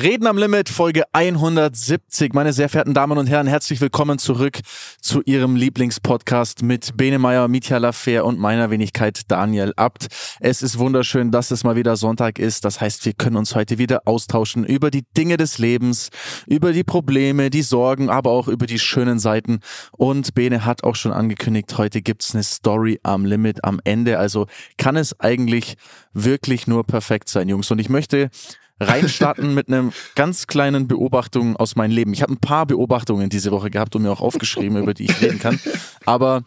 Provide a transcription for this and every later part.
Reden am Limit, Folge 170. Meine sehr verehrten Damen und Herren, herzlich willkommen zurück zu Ihrem Lieblingspodcast mit Bene Meyer, Mitya Lafer und meiner Wenigkeit Daniel Abt. Es ist wunderschön, dass es mal wieder Sonntag ist. Das heißt, wir können uns heute wieder austauschen über die Dinge des Lebens, über die Probleme, die Sorgen, aber auch über die schönen Seiten. Und Bene hat auch schon angekündigt, heute gibt's eine Story am Limit am Ende. Also kann es eigentlich wirklich nur perfekt sein, Jungs. Und ich möchte reinstarten mit einem ganz kleinen Beobachtung aus meinem Leben. Ich habe ein paar Beobachtungen diese Woche gehabt und mir auch aufgeschrieben, über die ich reden kann. Aber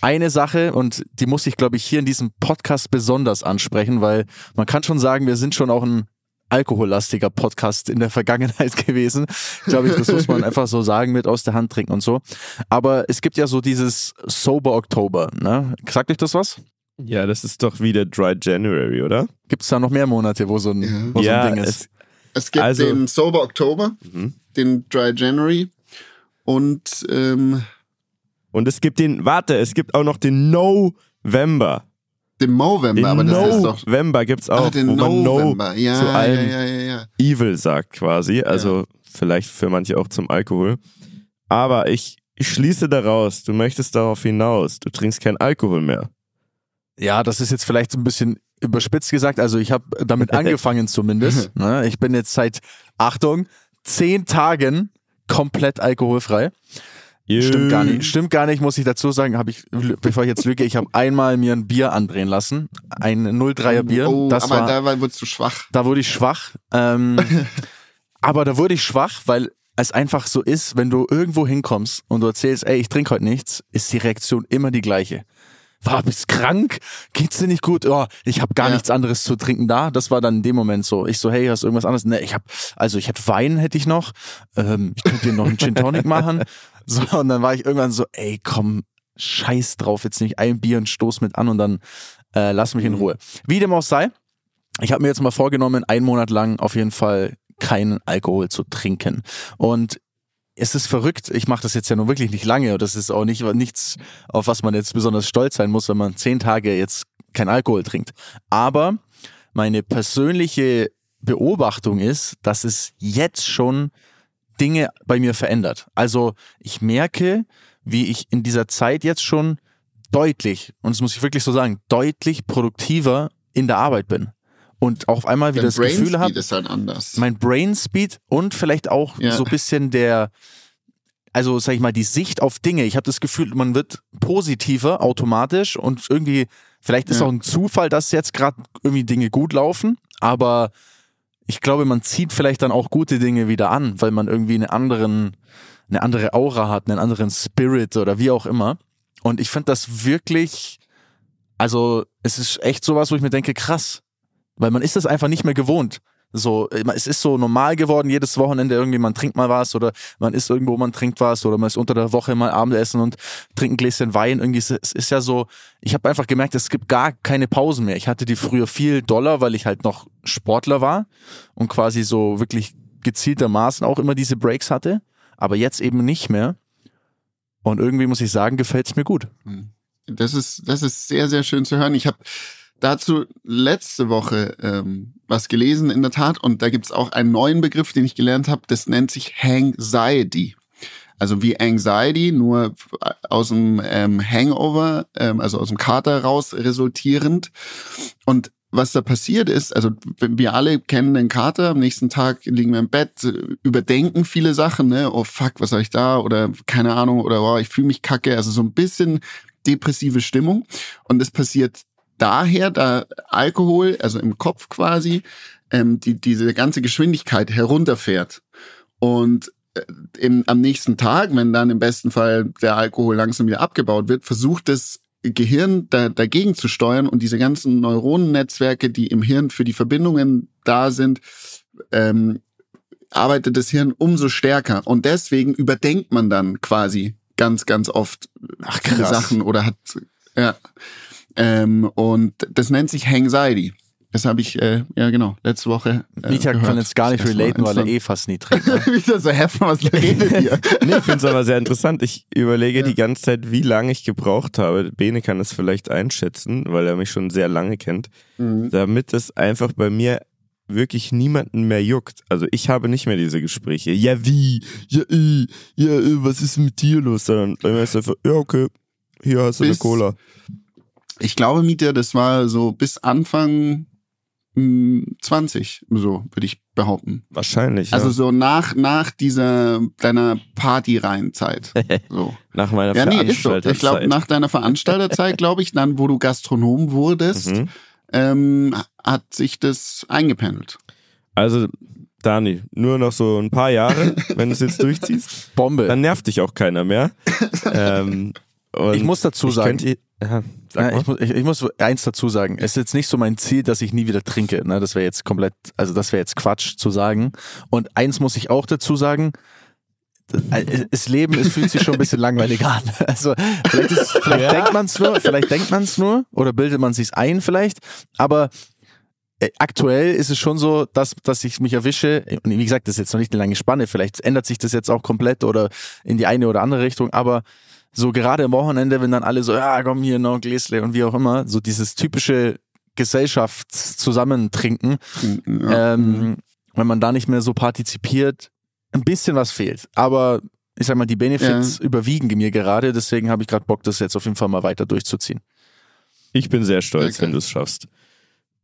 eine Sache, und die muss ich, glaube ich, hier in diesem Podcast besonders ansprechen, weil man kann schon sagen, wir sind schon auch ein alkohollastiger Podcast in der Vergangenheit gewesen. Ich glaube, das muss man einfach so sagen mit aus der Hand trinken und so. Aber es gibt ja so dieses Sober Oktober, ne? Sagt euch das was? Ja, das ist doch wieder Dry January, oder? Gibt es da noch mehr Monate, wo so ein, Ja. wo so ja, ein Ding ist? Es, es gibt Also- den Sober Oktober, Mhm. den Dry January und ähm, Und es gibt den, warte, es gibt auch noch den November. den Movember, Den aber das ist doch. November gibt's auch, Ah, den wo man November. No Ja, zu ja, allem ja, ja, ja. Evil sagt quasi. Also vielleicht für manche auch zum Alkohol. Aber ich, ich schließe daraus, du möchtest darauf hinaus, du trinkst kein Alkohol mehr. Ja, das ist jetzt vielleicht so ein bisschen überspitzt gesagt. Also ich habe damit angefangen zumindest. Ne? Ich bin jetzt seit, Achtung, zehn Tagen komplett alkoholfrei. Stimmt gar nicht. Stimmt gar nicht, muss ich dazu sagen, habe ich, bevor ich jetzt lüge, ich habe einmal mir ein Bier andrehen lassen. Ein 03er Bier. Oh, das aber war, da wurdest du schwach. da wurde ich schwach. Ähm, aber da wurde ich schwach, weil es einfach so ist, wenn du irgendwo hinkommst und du erzählst, ey, ich trinke heute nichts, ist die Reaktion immer die gleiche. War, bist krank? Geht's dir nicht gut? Oh, ich habe gar Ja. nichts anderes zu trinken da. Das war dann in dem Moment so. Ich so, hey, hast du irgendwas anderes? Ne, ich habe, also ich hätte Wein hätte ich noch. Ähm, ich könnte dir noch einen Gin Tonic machen. So und dann war ich irgendwann so, ey, komm, scheiß drauf, jetzt nicht ein Bier und stoß mit an und dann äh, lass mich in Ruhe. Wie dem auch sei, ich habe mir jetzt mal vorgenommen, einen Monat lang auf jeden Fall keinen Alkohol zu trinken. Und es ist verrückt, ich mache das jetzt ja nun wirklich nicht lange und das ist auch nicht nichts, auf was man jetzt besonders stolz sein muss, wenn man zehn Tage jetzt kein Alkohol trinkt. Aber meine persönliche Beobachtung ist, dass es jetzt schon Dinge bei mir verändert. Also ich merke, wie ich in dieser Zeit jetzt schon deutlich, und das muss ich wirklich so sagen, deutlich produktiver in der Arbeit bin. Und auch auf einmal wieder das Gefühl Brain habe, Speed ist halt anders. mein Brain Speed und vielleicht auch Ja. so ein bisschen der, also sag ich mal, die Sicht auf Dinge. Ich habe das Gefühl, man wird positiver automatisch und irgendwie, vielleicht ist Ja. auch ein Zufall, dass jetzt gerade irgendwie Dinge gut laufen, aber ich glaube, man zieht vielleicht dann auch gute Dinge wieder an, weil man irgendwie einen anderen, eine andere Aura hat, einen anderen Spirit oder wie auch immer. Und ich finde das wirklich, also es ist echt sowas, wo ich mir denke, krass, weil man ist das einfach nicht mehr gewohnt. So, es ist so normal geworden, jedes Wochenende irgendwie, man trinkt mal was oder man ist irgendwo, man trinkt was oder man ist unter der Woche mal Abendessen und trinkt ein Gläschen Wein. Irgendwie, es ist ja so, ich habe einfach gemerkt, es gibt gar keine Pausen mehr. Ich hatte die früher viel doller, weil ich halt noch Sportler war und quasi so wirklich gezieltermaßen auch immer diese Breaks hatte, aber jetzt eben nicht mehr. Und irgendwie muss ich sagen, gefällt es mir gut. Das ist, das ist sehr, sehr schön zu hören. Ich habe dazu letzte Woche ähm, was gelesen, in der Tat, und da gibt's auch einen neuen Begriff, den ich gelernt habe, das nennt sich Hangxiety. Also wie Anxiety, nur aus dem ähm, Hangover, ähm, also aus dem Kater raus resultierend. Und was da passiert ist, also wir alle kennen den Kater, am nächsten Tag liegen wir im Bett, überdenken viele Sachen, ne? Oh fuck, was soll ich da? Oder keine Ahnung, oder oh, ich fühle mich kacke. Also so ein bisschen depressive Stimmung. Und es passiert daher, da Alkohol, also im Kopf quasi, ähm, die, diese ganze Geschwindigkeit herunterfährt. Und äh, im, am nächsten Tag, wenn dann im besten Fall der Alkohol langsam wieder abgebaut wird, versucht das Gehirn da, dagegen zu steuern und diese ganzen Neuronennetzwerke, die im Hirn für die Verbindungen da sind, ähm, arbeitet das Hirn umso stärker. Und deswegen überdenkt man dann quasi ganz, ganz oft Ach. Sachen oder hat, ja. Ähm, und das nennt sich Hangxiety. Das habe ich, äh, ja genau, letzte Woche. Äh, Micha kann jetzt gar nicht Das relaten, weil er eh fast nie trinkt. Ne? Wieder so heftig, was redet ihr? Nee, ich finde es aber sehr interessant. Ich überlege Ja. die ganze Zeit, wie lange ich gebraucht habe. Bene kann es vielleicht einschätzen, weil er mich schon sehr lange kennt, Mhm. damit es einfach bei mir wirklich niemanden mehr juckt. Also ich habe nicht mehr diese Gespräche. Ja, wie? Ja, äh, ja, äh, was ist mit dir los? Dann bei mir ist einfach, ja, okay, hier hast du eine Bis- Cola. Ich glaube, Mieter, das war so bis Anfang mh, 20, so würde ich behaupten. Wahrscheinlich. Ja. Also so nach, nach dieser deiner Party-Rein-Zeit. So. nach meiner Ja, nee, ist so. Ich glaube, Veranstalterzeit. nach deiner Veranstalterzeit, glaube ich, dann, wo du Gastronom wurdest, Mhm. ähm, hat sich das eingependelt. Also, Dani, nur noch so ein paar Jahre, wenn du es jetzt durchziehst, Bombe. dann nervt dich auch keiner mehr. ähm, und ich muss dazu ich sagen, könnte- ja, Ja, ich, muss, ich, ich muss eins dazu sagen. Es ist jetzt nicht so mein Ziel, dass ich nie wieder trinke. Ne? Das wäre jetzt komplett, also das wäre jetzt Quatsch zu sagen. Und eins muss ich auch dazu sagen. äh, Das Leben, es fühlt sich schon ein bisschen langweilig an. Also vielleicht, ist, vielleicht denkt man es nur, vielleicht denkt man es nur oder bildet man sich ein vielleicht. Aber äh, aktuell ist es schon so, dass, dass ich mich erwische, und wie gesagt, das ist jetzt noch nicht eine lange Spanne, vielleicht ändert sich das jetzt auch komplett oder in die eine oder andere Richtung, aber so gerade am Wochenende, wenn dann alle so, ja, komm hier noch ein Gläsle und wie auch immer, so dieses typische Gesellschaftszusammentrinken, Ja. ähm, wenn man da nicht mehr so partizipiert, ein bisschen was fehlt. Aber ich sag mal, die Benefits überwiegen mir gerade, deswegen habe ich gerade Bock, das jetzt auf jeden Fall mal weiter durchzuziehen. Ich bin sehr stolz, Sehr wenn du es schaffst.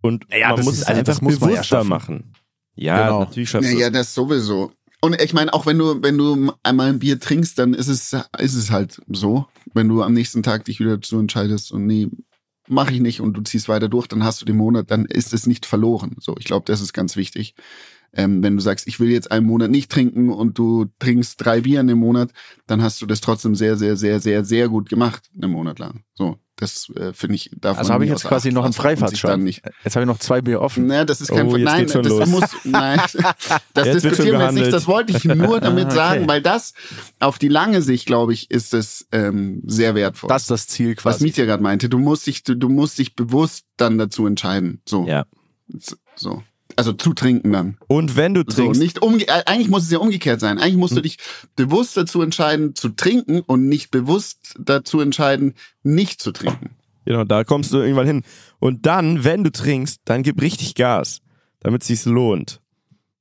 Und Ja, man das muss es also einfach ja bewusster schaffen. machen. Ja, Genau. natürlich schaffst Ja, du ja, es. das sowieso. Und ich meine, auch wenn du, wenn du einmal ein Bier trinkst, dann ist es, ist es halt so. Wenn du am nächsten Tag dich wieder dazu entscheidest und nee, mache ich nicht und du ziehst weiter durch, dann hast du den Monat, dann ist es nicht verloren. So, ich glaube, das ist ganz wichtig. Ähm, wenn du sagst, ich will jetzt einen Monat nicht trinken und du trinkst drei Bier in dem Monat, dann hast du das trotzdem sehr, sehr, sehr, sehr, sehr gut gemacht, einen Monat lang. So, das äh, finde ich, darf Also habe ich jetzt quasi noch einen Freifahrtschein. Jetzt habe ich noch zwei Bier offen. Ne, das ist kein Oh, Nein, das los. muss nein. Das Jetzt diskutieren wir jetzt nicht, das wollte ich nur damit Okay. sagen, weil das auf die lange Sicht, glaube ich, ist es ähm, sehr wertvoll. Das ist das Ziel was quasi. Mietja gerade meinte, du musst dich du, du musst dich bewusst dann dazu entscheiden, so. Ja. So. Also zu trinken dann. Und wenn du So, trinkst, nicht umge äh, eigentlich muss es ja umgekehrt sein. Eigentlich musst du dich bewusst dazu entscheiden zu trinken und nicht bewusst dazu entscheiden nicht zu trinken. genau, da kommst du irgendwann hin. Und dann, wenn du trinkst, dann gib richtig Gas, damit es sich lohnt.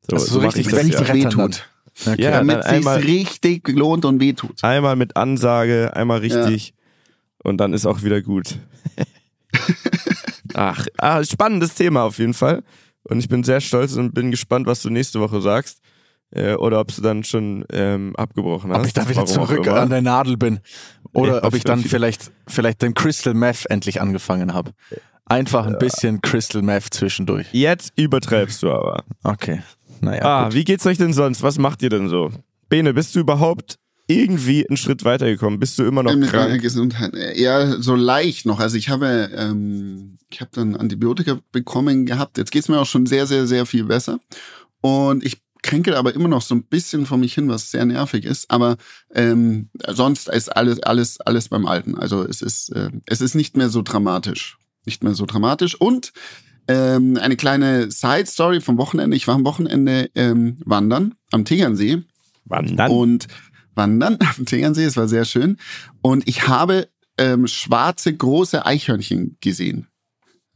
So, Das ist so richtig ich das richtig ja. brettern dann. wehtut. Okay. Ja, Damit es einmal- richtig lohnt und wehtut. Einmal mit Ansage, einmal richtig und dann ist auch wieder gut. Ach, ah, spannendes Thema auf jeden Fall. Und ich bin sehr stolz und bin gespannt, was du nächste Woche sagst. Äh, oder ob du dann schon ähm, abgebrochen hast. Ob ich da wieder zurück an der Nadel bin. Oder Ja, ob ich dann vielleicht. vielleicht, vielleicht den Crystal Meth endlich angefangen habe. Einfach ein bisschen Crystal Meth zwischendurch. Jetzt übertreibst du aber. Okay. Naja. ah, gut. wie geht's euch denn sonst? Was macht ihr denn so? Bene, bist du überhaupt irgendwie einen Schritt weitergekommen? Bist du immer noch Mit krank? Gesundheit. Ja, so leicht noch. Also ich habe, ähm, ich habe dann Antibiotika bekommen gehabt. Jetzt geht's mir auch schon sehr, sehr, sehr viel besser. Und ich kränkel aber immer noch so ein bisschen vor mich hin, was sehr nervig ist. Aber ähm, sonst ist alles, alles, alles beim Alten. Also es ist, äh, es ist nicht mehr so dramatisch. Nicht mehr so dramatisch. Und ähm, eine kleine Side-Story vom Wochenende. Ich war am Wochenende ähm, wandern am Tegernsee. Wandern? Und wandern am Tegernsee, es war sehr schön. Und ich habe ähm, schwarze, große Eichhörnchen gesehen.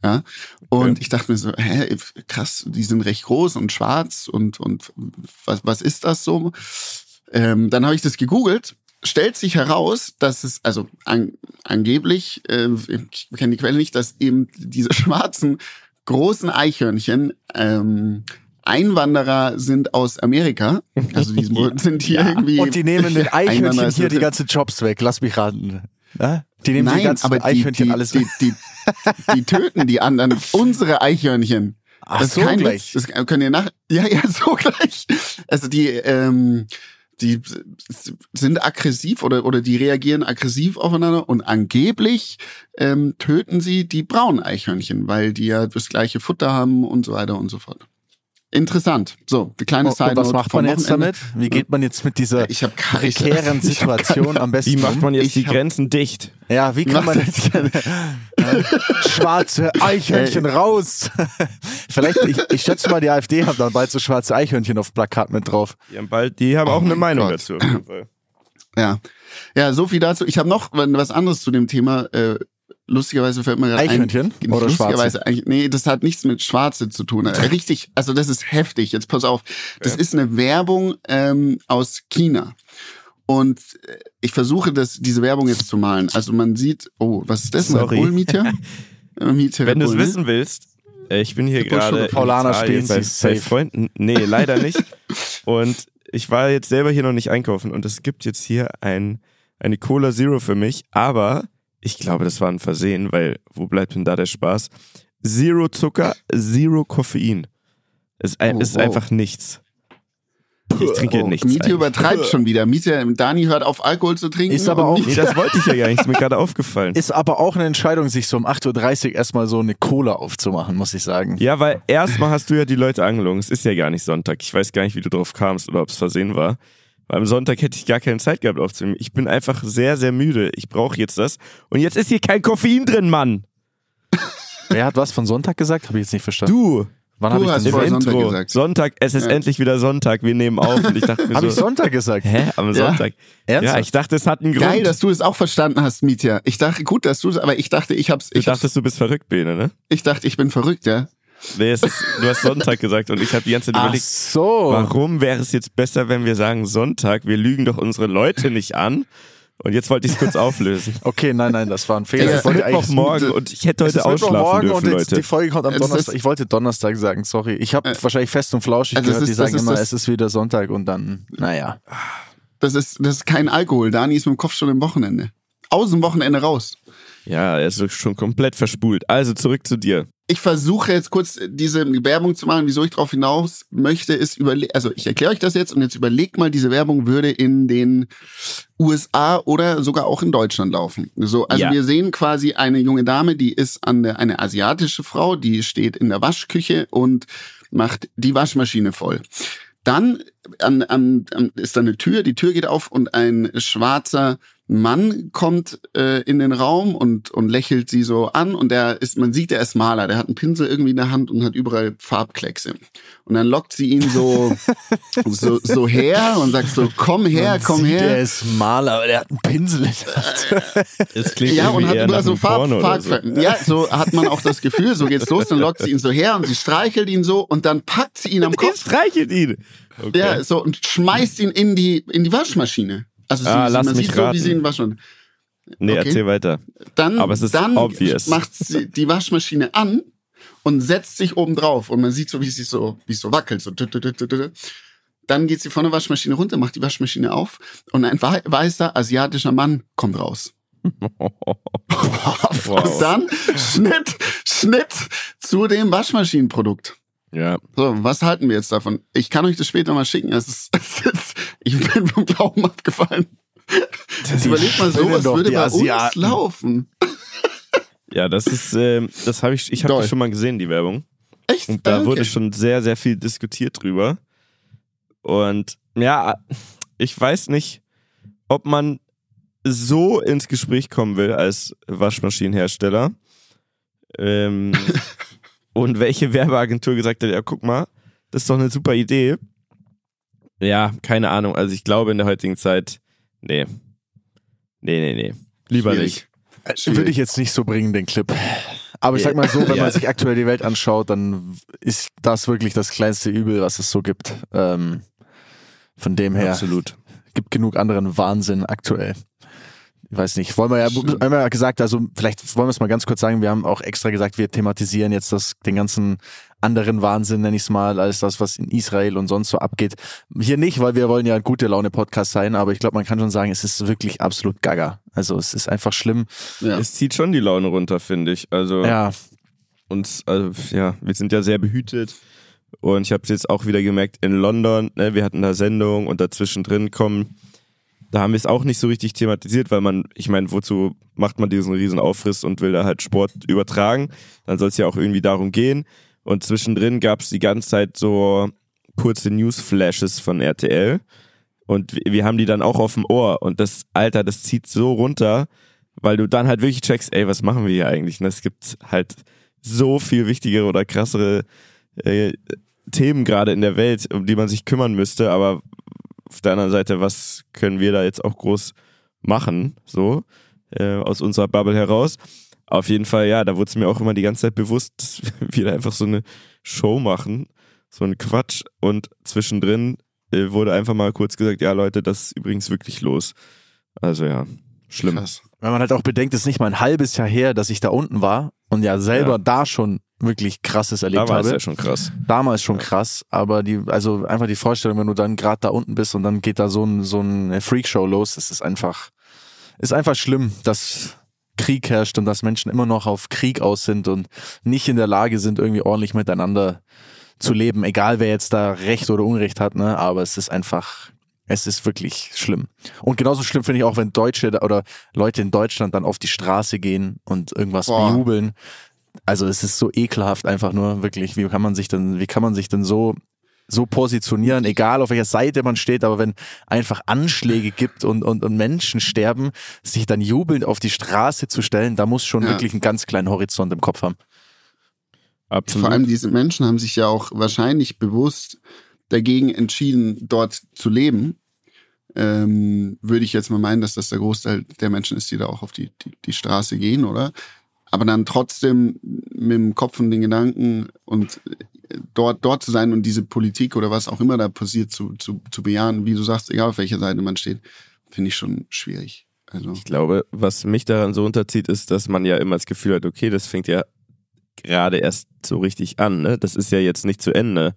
Ja. Und Okay. ich dachte mir so, hä, krass, die sind recht groß und schwarz und, und was, was ist das so? Ähm, dann habe ich das gegoogelt. Stellt sich heraus, dass es, also an, angeblich, äh, ich kenne die Quelle nicht, dass eben diese schwarzen, großen Eichhörnchen ähm, Einwanderer sind aus Amerika. Also die sind hier irgendwie. Und die nehmen den Eichhörnchen hier die ganzen Jobs weg. Lass mich raten. Ja? Die nehmen die Nein, ganzen aber die, Eichhörnchen die, alles die, weg. die, die, töten die anderen, unsere Eichhörnchen. Ach das ist so, kein gleich. Witz. Das könnt ihr nach. Ja, ja, so gleich. Also die, ähm, die sind aggressiv oder, oder die reagieren aggressiv aufeinander und angeblich ähm, töten sie die braunen Eichhörnchen, weil die ja das gleiche Futter haben und so weiter und so fort. Interessant. So, die kleine Side was macht man jetzt damit? Wie geht man jetzt mit dieser Ich prekären Situation am besten Wie macht man jetzt Ich die Grenzen dicht? Ja, wie kann man jetzt schwarze Eichhörnchen raus? Vielleicht, ich, ich schätze mal, die AfD hat dann bald so schwarze Eichhörnchen auf Plakat mit drauf. Die haben bald, die haben auch eine mein Meinung Gott. dazu. Auf jeden Fall. Ja, ja, so viel dazu. Ich habe noch was anderes zu dem Thema. Äh, lustigerweise fällt mir gerade ein. Eichhörnchen Nicht oder lustigerweise, eigentlich- nee, das hat nichts mit Schwarze zu tun. Richtig, also das ist heftig. Jetzt pass auf. Das ist eine Werbung ähm, aus China. Und äh, ich versuche das, diese Werbung jetzt zu malen. Also man sieht, oh, was ist das? Ein Sorry. Bull, Mietja? Mietja, Wenn du es wissen willst, äh, ich bin hier gerade Paulaner Italien bei, bei. Freunden. Nee, leider nicht. Und ich war jetzt selber hier noch nicht einkaufen und es gibt jetzt hier ein, eine Cola Zero für mich, aber ich glaube, das war ein Versehen, weil wo bleibt denn da der Spaß? Zero Zucker, Zero Koffein. Es Oh, ist wow. einfach nichts. Ich trinke Oh, nichts. Eigentlich. übertreibt schon wieder. Mietja, Dani hört auf Alkohol zu trinken. Ist aber auch- Nee, das wollte ich ja gar nicht, ist mir gerade aufgefallen. Ist aber auch eine Entscheidung, sich so um 8.30 Uhr erstmal so eine Cola aufzumachen, muss ich sagen. Ja, weil erstmal hast du ja die Leute angelogen. Es ist ja gar nicht Sonntag. Ich weiß gar nicht, wie du drauf kamst oder ob es versehen war. Am Sonntag hätte ich gar keine Zeit gehabt aufzunehmen. Ich bin einfach sehr, sehr müde. Ich brauche jetzt das. Und jetzt ist hier kein Koffein drin, Mann. Wer hat was von Sonntag gesagt? Habe ich jetzt nicht verstanden. Du, Wann Du habe ich hast das im Sonntag Intro. gesagt. Sonntag, es ist Ja. endlich wieder Sonntag. Wir nehmen auf. Und ich dachte mir Habe so, ich Sonntag gesagt? hä, am Ja. Sonntag? Ernsthaft? Ja, ich dachte, es hat einen Grund. Geil, dass du es auch verstanden hast, Mietja. Ich dachte, gut, dass du es, aber ich dachte, ich hab's, du ich, hab's, dachtest, du bist verrückt, Bene, ne? ich dachte, ich bin verrückt, ja. Nee, es ist, du hast Sonntag gesagt und ich habe die ganze Zeit Ach überlegt, so. Warum wäre es jetzt besser, wenn wir sagen Sonntag? Wir lügen doch unsere Leute nicht an. Und jetzt wollte ich es kurz auflösen. Okay, nein, nein, das war ein Fehler. Es ist Mittwochmorgen und ich hätte heute ausschlafen dürfen, und jetzt, Leute. die Folge kommt am Donnerstag. Ich wollte Donnerstag sagen, sorry. Ich habe wahrscheinlich fest und flauschig Also gehört, ist- die sagen immer, es ist wieder Sonntag und dann, naja. Das ist, das ist kein Alkohol. Dani ist mit dem Kopf schon im Wochenende. Aus dem Wochenende raus. Ja, er ist schon komplett verspult. Also zurück zu dir. Ich versuche jetzt kurz diese Werbung zu machen. Wieso ich darauf hinaus möchte, ist überle also ich erkläre euch das jetzt und jetzt überlegt mal, diese Werbung würde in den USA oder sogar auch in Deutschland laufen. So, also Ja. wir sehen quasi eine junge Dame, die ist an der, eine asiatische Frau, die steht in der Waschküche und macht die Waschmaschine voll. Dann an, an, an, ist da eine Tür, die Tür geht auf und ein schwarzer Mann kommt äh, in den Raum und, und lächelt sie so an und der ist, man sieht, der ist Maler, der hat einen Pinsel irgendwie in der Hand und hat überall Farbkleckse. Und dann lockt sie ihn so, so, so her und sagt so, komm her, komm Sieht, her. Der ist Maler, aber der hat einen Pinsel in der Hand. Es klingt Ja, und hat eher überall so Farb, oder so. Farb, Ja, so hat man auch das Gefühl, so geht's los, dann lockt sie ihn so her und sie streichelt ihn so und dann packt sie ihn am Kopf. streichelt ihn. Okay. Ja, so und schmeißt ihn in die, in die Waschmaschine. Also Ah, sie, lass man mich sieht so, wie raten. sie ihn waschen. nee, okay. erzähl weiter. Dann, Aber es ist dann obvious. macht sie die Waschmaschine an und setzt sich oben drauf und man sieht so, wie sie so, wie so wackelt. So. Dann geht sie von der Waschmaschine runter, macht die Waschmaschine auf und ein wei- weißer asiatischer Mann kommt raus. Und wow. dann Schnitt, Schnitt zu dem Waschmaschinenprodukt. Ja. So, was halten wir jetzt davon? Ich kann euch das später mal schicken. Es ist, es ist, ich bin vom Glauben abgefallen. Jetzt überlegt mal, spinnen sowas würde bei uns Asiaten. laufen. Ja, das ist, ähm, das habe ich, ich habe das schon mal gesehen, die Werbung. Echt? Und da okay. wurde schon sehr, sehr viel diskutiert drüber. Und ja, ich weiß nicht, ob man so ins Gespräch kommen will als Waschmaschinenhersteller. Ähm, und welche Werbeagentur gesagt hat, ja, guck mal, das ist doch eine super Idee. Ja, keine Ahnung. Also ich glaube in der heutigen Zeit, nee. Nee, nee, nee. Lieber Schwierig. nicht. Schwierig. Würde ich jetzt nicht so bringen, den Clip. Aber ich sag mal so, wenn Ja. man sich aktuell die Welt anschaut, dann ist das wirklich das kleinste Übel, was es so gibt. Ähm, von dem her Absolut. gibt genug anderen Wahnsinn aktuell. Ich weiß nicht, wollen wir ja, Stimmt. haben wir ja gesagt, also vielleicht wollen wir es mal ganz kurz sagen, wir haben auch extra gesagt, wir thematisieren jetzt das, den ganzen anderen Wahnsinn, nenne ich es mal, als das, was in Israel und sonst so abgeht. Hier nicht, weil wir wollen ja ein gute Laune-Podcast sein, aber ich glaube, man kann schon sagen, es ist wirklich absolut gaga. Also es ist einfach schlimm. Ja. Es zieht schon die Laune runter, finde ich. Also Ja, uns, also ja, wir sind ja sehr behütet. Und ich habe es jetzt auch wieder gemerkt in London, ne, wir hatten da Sendung und dazwischen drin kommen, da haben wir es auch nicht so richtig thematisiert, weil man, ich meine, wozu macht man diesen riesen Aufriss und will da halt Sport übertragen? Dann soll es ja auch irgendwie darum gehen. Und zwischendrin gab es die ganze Zeit so kurze Newsflashes von RTL. Und wir- haben die dann auch auf dem Ohr. Und das, Alter, das zieht so runter, weil du dann halt wirklich checkst, ey, was machen wir hier eigentlich? Und es gibt halt so viel wichtigere oder krassere äh, Themen gerade in der Welt, um die man sich kümmern müsste. Aber auf der anderen Seite, was können wir da jetzt auch groß machen, so äh, aus unserer Bubble heraus? Auf jeden Fall, ja, da wurde es mir auch immer die ganze Zeit bewusst, dass wir da einfach so eine Show machen, so ein Quatsch und zwischendrin äh, wurde einfach mal kurz gesagt, ja Leute, das ist übrigens wirklich los. Also ja, schlimm. Krass. Wenn man halt auch bedenkt, es ist nicht mal ein halbes Jahr her, dass ich da unten war und ja selber Ja. da schon wirklich krasses erlebt Da war es habe. ja schon krass. Damals schon krass, aber die, also einfach die Vorstellung, wenn du dann gerade da unten bist und dann geht da so ein, so ein Freakshow los, das ist einfach, ist einfach schlimm, dass Krieg herrscht und dass Menschen immer noch auf Krieg aus sind und nicht in der Lage sind, irgendwie ordentlich miteinander zu leben, egal wer jetzt da Recht oder Unrecht hat, ne, aber es ist einfach, es ist wirklich schlimm. Und genauso schlimm finde ich auch, wenn Deutsche oder Leute in Deutschland dann auf die Straße gehen und irgendwas Boah. bejubeln. Also es ist so ekelhaft einfach nur, wirklich. Wie kann man sich denn, wie kann man sich denn so, so positionieren, egal auf welcher Seite man steht, aber wenn einfach Anschläge gibt und, und, und Menschen sterben, sich dann jubelnd auf die Straße zu stellen, da muss schon Ja. wirklich einen ganz kleinen Horizont im Kopf haben. Absolut. Vor allem diese Menschen haben sich ja auch wahrscheinlich bewusst dagegen entschieden, dort zu leben. Ähm, würde ich jetzt mal meinen, dass das der Großteil der Menschen ist, die da auch auf die, die, die Straße gehen, oder? Aber dann trotzdem mit dem Kopf und den Gedanken und äh, dort, dort zu sein und diese Politik oder was auch immer da passiert zu, zu, zu bejahen, wie du sagst, egal auf welcher Seite man steht, finde ich schon schwierig. Also, Ich glaube, was mich daran so unterzieht, ist, dass man ja immer das Gefühl hat, okay, das fängt ja gerade erst so richtig an, ne? Das ist ja jetzt nicht zu Ende.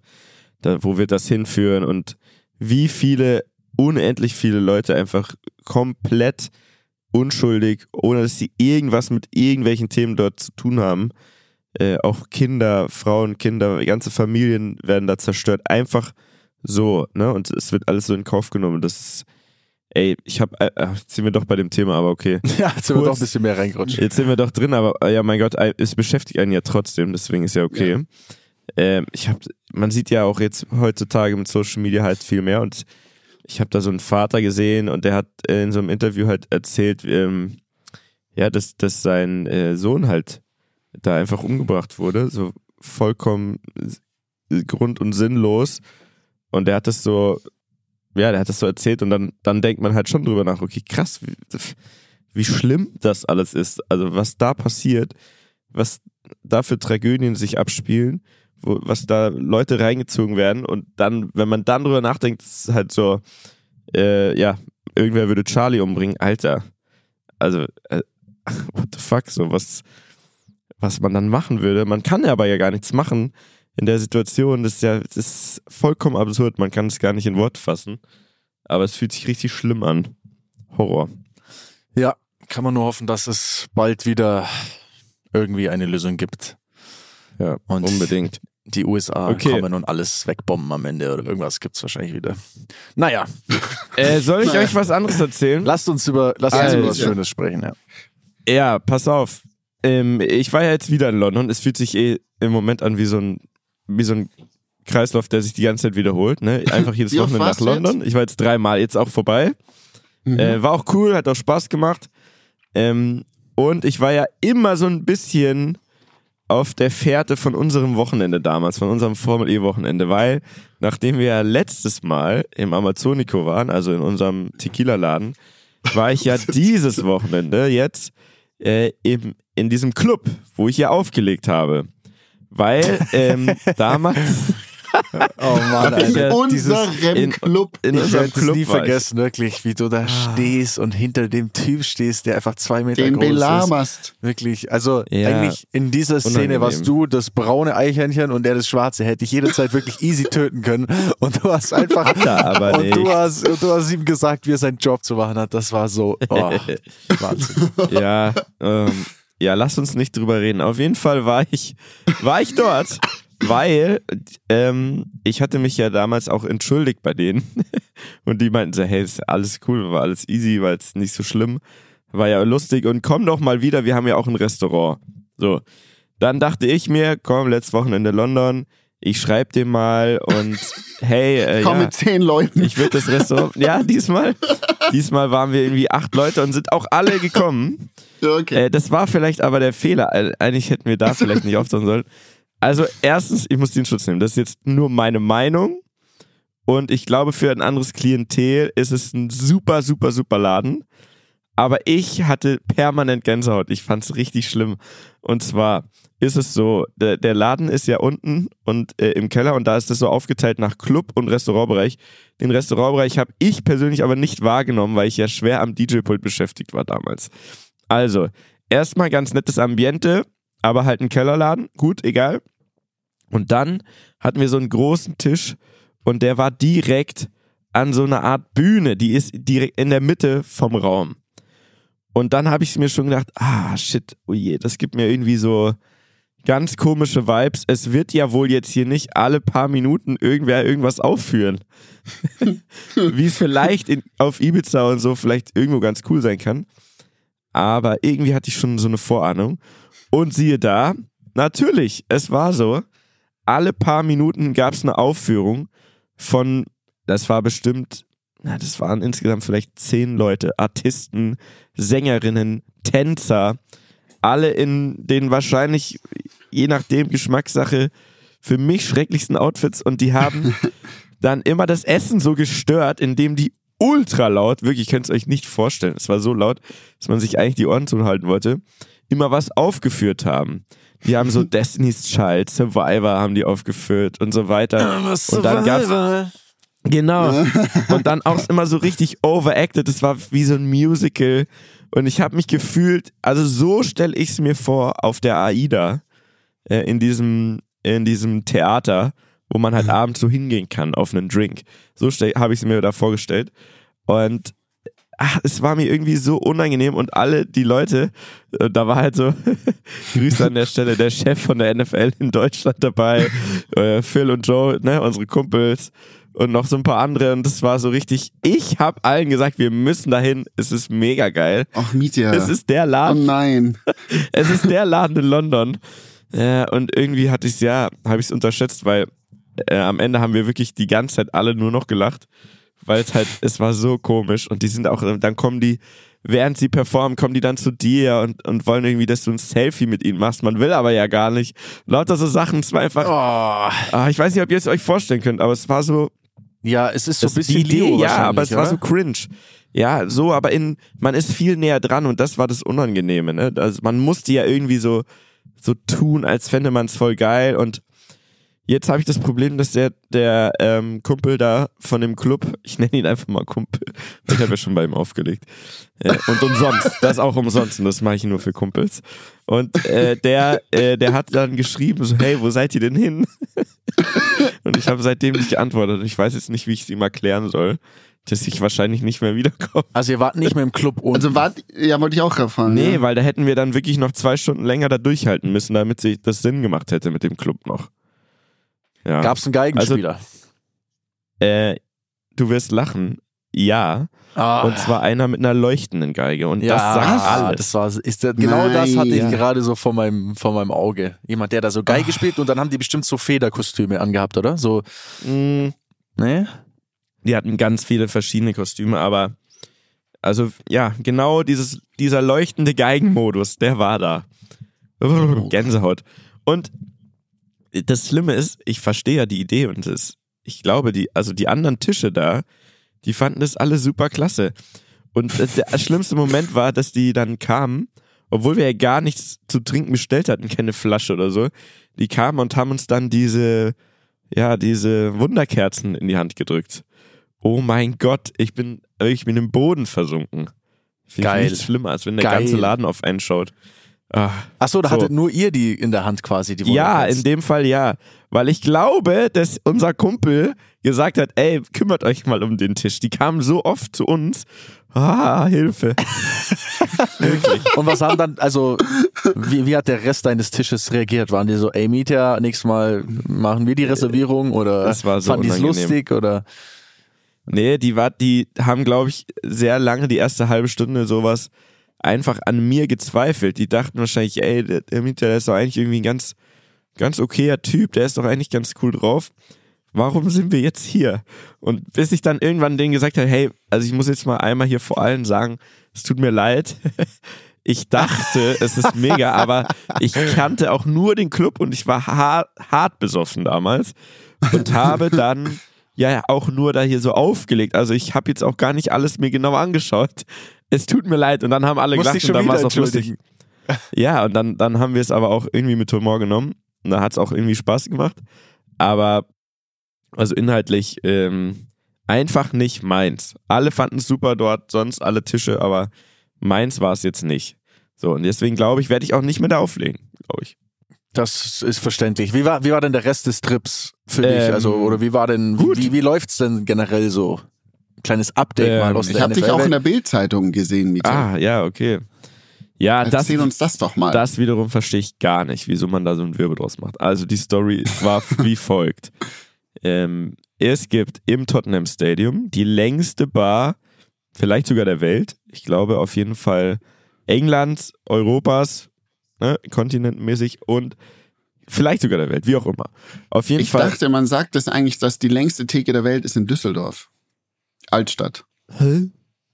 Da, wo wird das hinführen und wie viele, unendlich viele Leute einfach komplett unschuldig, ohne dass sie irgendwas mit irgendwelchen Themen dort zu tun haben. Äh, auch Kinder, Frauen, Kinder, ganze Familien werden da zerstört. Einfach so, ne? Und es wird alles so in Kauf genommen. Das ist, ey, ich hab, äh, äh, jetzt sind wir doch bei dem Thema, aber okay. Ja, jetzt sind wir Kurz- doch ein bisschen mehr reingerutscht. Jetzt sind wir doch drin, aber äh, ja, mein Gott, ein- es beschäftigt einen ja trotzdem, deswegen ist ja okay. Ähm, ich hab, man sieht ja auch jetzt heutzutage mit Social Media halt viel mehr und ich habe da so einen Vater gesehen und der hat in so einem Interview halt erzählt, ähm, ja, dass, dass sein äh, Sohn halt da einfach umgebracht wurde, so vollkommen grund- und sinnlos. Und der hat das so, ja, der hat das so erzählt und dann, dann denkt man halt schon drüber nach, okay, krass, wie, wie schlimm das alles ist. Also was da passiert, was da für Tragödien sich abspielen, wo, was da Leute reingezogen werden und dann, wenn man dann drüber nachdenkt, ist es halt so, äh, ja, irgendwer würde Charlie umbringen, Alter. Also, äh, what the fuck, so was, was man dann machen würde. Man kann aber ja gar nichts machen in der Situation. Das ist ja, das ist vollkommen absurd. Man kann es gar nicht in Wort fassen. Aber es fühlt sich richtig schlimm an. Horror. Ja, kann man nur hoffen, dass es bald wieder irgendwie eine Lösung gibt. Ja, Und unbedingt. Die USA Okay. kommen und alles wegbomben am Ende oder irgendwas gibt's wahrscheinlich wieder. Naja, Äh, soll ich Naja. euch was anderes erzählen? lasst uns über, lasst uns Also, über was ja. Schönes sprechen, ja. Ja, pass auf. Ähm, ich war ja jetzt wieder in London. Es fühlt sich eh im Moment an wie so ein, wie so ein Kreislauf, der sich die ganze Zeit wiederholt. Ne? Einfach jedes Wochenende nach London. Ich war jetzt dreimal jetzt auch vorbei. Mhm. Äh, war auch cool, hat auch Spaß gemacht. Ähm, und ich war ja immer so ein bisschen auf der Fährte von unserem Wochenende damals, von unserem Formel E-Wochenende, weil nachdem wir ja letztes Mal im Amazonico waren, also in unserem Tequila-Laden, war ich ja dieses Wochenende jetzt äh, im, in diesem Club, wo ich ja aufgelegt habe. Weil ähm, damals Oh Mann, ja in Alter. unserem in- Club. in Ich unserem werde es Club nie ich. vergessen, wirklich, wie du da stehst und hinter dem Typ stehst, der einfach zwei Meter den groß ist. belamerst. Wirklich, also Ja, eigentlich in dieser Szene unangenehm. warst du das braune Eichhörnchen und der das schwarze. Hätte ich jederzeit wirklich easy töten können. Und du hast einfach. Er aber und nicht. du hast, und du hast ihm gesagt, wie er seinen Job zu machen hat. Das war so. Oh, Wahnsinn. ja, ähm, ja, lass uns nicht drüber reden. Auf jeden Fall war ich, war ich dort, weil ähm, ich hatte mich ja damals auch entschuldigt bei denen. Und die meinten so, hey, ist alles cool, war alles easy, war jetzt nicht so schlimm. War ja lustig und komm doch mal wieder, wir haben ja auch ein Restaurant. So. Dann dachte ich mir, komm, letztes Wochenende London, ich schreib dem mal und hey, äh, Komm ja, mit zehn Leuten. ich würde das Restaurant, ja, diesmal, diesmal waren wir irgendwie acht Leute und sind auch alle gekommen. Okay. Äh, das war vielleicht aber der Fehler. Äh, Eigentlich hätten wir da vielleicht nicht auftauchen sollen. Also erstens, ich muss den Schutz nehmen. Das ist jetzt nur meine Meinung. Und ich glaube, für ein anderes Klientel ist es ein super, super, super Laden. Aber ich hatte permanent Gänsehaut. Ich fand es richtig schlimm. Und zwar ist es so, der, der Laden ist ja unten und äh, im Keller und da ist das so aufgeteilt nach Club und Restaurantbereich. Den Restaurantbereich habe ich persönlich aber nicht wahrgenommen, weil ich ja schwer am DJ-Pult beschäftigt war damals. Also, erstmal ganz nettes Ambiente, aber halt ein Kellerladen. Gut, egal. Und dann hatten wir so einen großen Tisch und der war direkt an so einer Art Bühne, die ist direkt in der Mitte vom Raum. Und dann habe ich mir schon gedacht, ah shit, oh je, das gibt mir irgendwie so ganz komische Vibes. Es wird ja wohl jetzt hier nicht alle paar Minuten irgendwer irgendwas aufführen. Wie es vielleicht in, auf Ibiza und so vielleicht irgendwo ganz cool sein kann. Aber irgendwie hatte ich schon so eine Vorahnung. Und siehe da, natürlich, es war so. Alle paar Minuten gab es eine Aufführung von, das war bestimmt, na, das waren insgesamt vielleicht zehn Leute, Artisten, Sängerinnen, Tänzer, alle in den wahrscheinlich, je nachdem, Geschmackssache, für mich schrecklichsten Outfits und die haben dann immer das Essen so gestört, indem die ultra laut, wirklich, ich könnte es euch nicht vorstellen, es war so laut, dass man sich eigentlich die Ohren zuhalten wollte, immer was aufgeführt haben. Die haben so Destiny's Child, Survivor haben die aufgeführt und so weiter. Was und dann gab's Genau. Und dann auch immer so richtig overacted. Das war wie so ein Musical. Und ich habe mich gefühlt, also so stelle ich es mir vor auf der AIDA, äh, in, diesem, in diesem Theater, wo man halt abends so hingehen kann auf einen Drink. So habe ich es mir da vorgestellt. Und ach, es war mir irgendwie so unangenehm und alle die Leute, äh, da war halt so, Grüße an der Stelle, der Chef von der NFL in Deutschland dabei, äh, Phil und Joe, ne, unsere Kumpels und noch so ein paar andere und das war so richtig, ich habe allen gesagt, wir müssen dahin, es ist mega geil. Ach, Mietja. Es ist der Oh Laden, nein. es ist der Laden in London. Äh, und irgendwie hatte ich es ja, habe ich es unterschätzt, weil äh, am Ende haben wir wirklich die ganze Zeit alle nur noch gelacht, weil es halt, es war so komisch und die sind auch, dann kommen die, während sie performen, kommen die dann zu dir und, und wollen irgendwie, dass du ein Selfie mit ihnen machst. Man will aber ja gar nicht. Lauter so Sachen, es war einfach, Oh. ah, ich weiß nicht, ob ihr es euch vorstellen könnt, aber es war so, Ja, es ist so ein bisschen die Idee, Deo ja, aber es wahrscheinlich, war oder? so cringe. Ja, so, aber in, man ist viel näher dran und das war das Unangenehme, ne? Also man musste ja irgendwie so, so tun, als fände man es voll geil und jetzt habe ich das Problem, dass der, der ähm, Kumpel da von dem Club, ich nenne ihn einfach mal Kumpel, ich habe ja schon bei ihm aufgelegt. Äh, und umsonst, das auch umsonst und das mache ich nur für Kumpels. Und äh, der, äh, der hat dann geschrieben, so, hey, wo seid ihr denn hin? und ich habe seitdem nicht geantwortet. Ich weiß jetzt nicht, wie ich es ihm erklären soll, dass ich wahrscheinlich nicht mehr wiederkomme. Also ihr wart nicht mehr im Club unten. Also wart, ja, wollte ich auch gerade fragen. Nee, ja. weil da hätten wir dann wirklich noch zwei Stunden länger da durchhalten müssen, damit sich das Sinn gemacht hätte mit dem Club noch. Ja. Gab's einen Geigenspieler? Äh, du wirst lachen. Ja. Ah. Und zwar einer mit einer leuchtenden Geige. Und ja, das sagt ah, alles. das war, ist genau das hatte ich Nein. gerade so vor meinem, vor meinem Auge. Jemand, der da so Geige spielt und dann haben die bestimmt so Federkostüme angehabt, oder? So, Mm, ne? Die hatten ganz viele verschiedene Kostüme, aber also ja, genau dieses, dieser leuchtende Geigenmodus, der war da. Gänsehaut. Und das Schlimme ist, ich verstehe ja die Idee und es, ich glaube, die, also die anderen Tische da, die fanden das alle super klasse. Und das- der schlimmste Moment war, dass die dann kamen, obwohl wir ja gar nichts zu trinken bestellt hatten, keine Flasche oder so. Die kamen und haben uns dann diese, ja, diese Wunderkerzen in die Hand gedrückt. Oh mein Gott, ich bin wirklich mit dem Boden versunken. Finde Geil. ich nichts schlimmer, als wenn der Geil. ganze Laden auf einen schaut. Ah. Achso, da So. hattet nur ihr die in der Hand quasi, die Ja, in dem Fall ja. Weil ich glaube, dass unser Kumpel gesagt hat, ey, kümmert euch mal um den Tisch. Die kamen so oft zu uns. Ah, Hilfe. Wirklich. Und was haben dann, also, wie, wie hat der Rest deines Tisches reagiert? Waren die so, ey Mieter, nächstes Mal machen wir die Reservierung oder Das war so fanden die es lustig oder? Nee, die war, die haben, glaube ich, sehr lange, die erste halbe Stunde sowas, einfach an mir gezweifelt. Die dachten wahrscheinlich, ey, der, der Mieter, der ist doch eigentlich irgendwie ein ganz, ganz okayer Typ, der ist doch eigentlich ganz cool drauf. Warum sind wir jetzt hier? Und bis ich dann irgendwann denen gesagt habe, hey, also ich muss jetzt mal einmal hier vor allen sagen, es tut mir leid. Ich dachte, es ist mega, aber ich kannte auch nur den Club und ich war hart, hart besoffen damals und habe dann ja, ja, auch nur da hier so aufgelegt. Also ich habe jetzt auch gar nicht alles mir genau angeschaut. Es tut mir leid. Und dann haben alle Muss gelacht und dann war es auch lustig. Ja, und dann, dann haben wir es aber auch irgendwie mit Humor genommen. Und da hat es auch irgendwie Spaß gemacht. Aber also inhaltlich ähm, einfach nicht meins. Alle fanden es super dort, sonst alle Tische, aber meins war es jetzt nicht. So, und deswegen glaube ich, werde ich auch nicht mehr da auflegen, glaube ich. Das ist verständlich. Wie war, wie war denn der Rest des Trips für dich? Ähm, Also, oder wie war denn, gut. wie, wie läuft's denn generell so? Kleines Update Ähm, mal aus Ich habe dich auch in der Bildzeitung gesehen, Mieter. Ah, ja, okay. Ja, das, Erzähl uns das doch mal. das wiederum verstehe ich gar nicht, wieso man da so einen Wirbel draus macht. Also die Story war wie folgt. Ähm, es gibt im Tottenham Stadium die längste Bar, vielleicht sogar der Welt. Ich glaube auf jeden Fall Englands, Europas, ne, kontinentmäßig und vielleicht sogar der Welt, wie auch immer. Auf jeden ich Fall. dachte, man sagt es eigentlich, dass die längste Theke der Welt ist in Düsseldorf. Altstadt.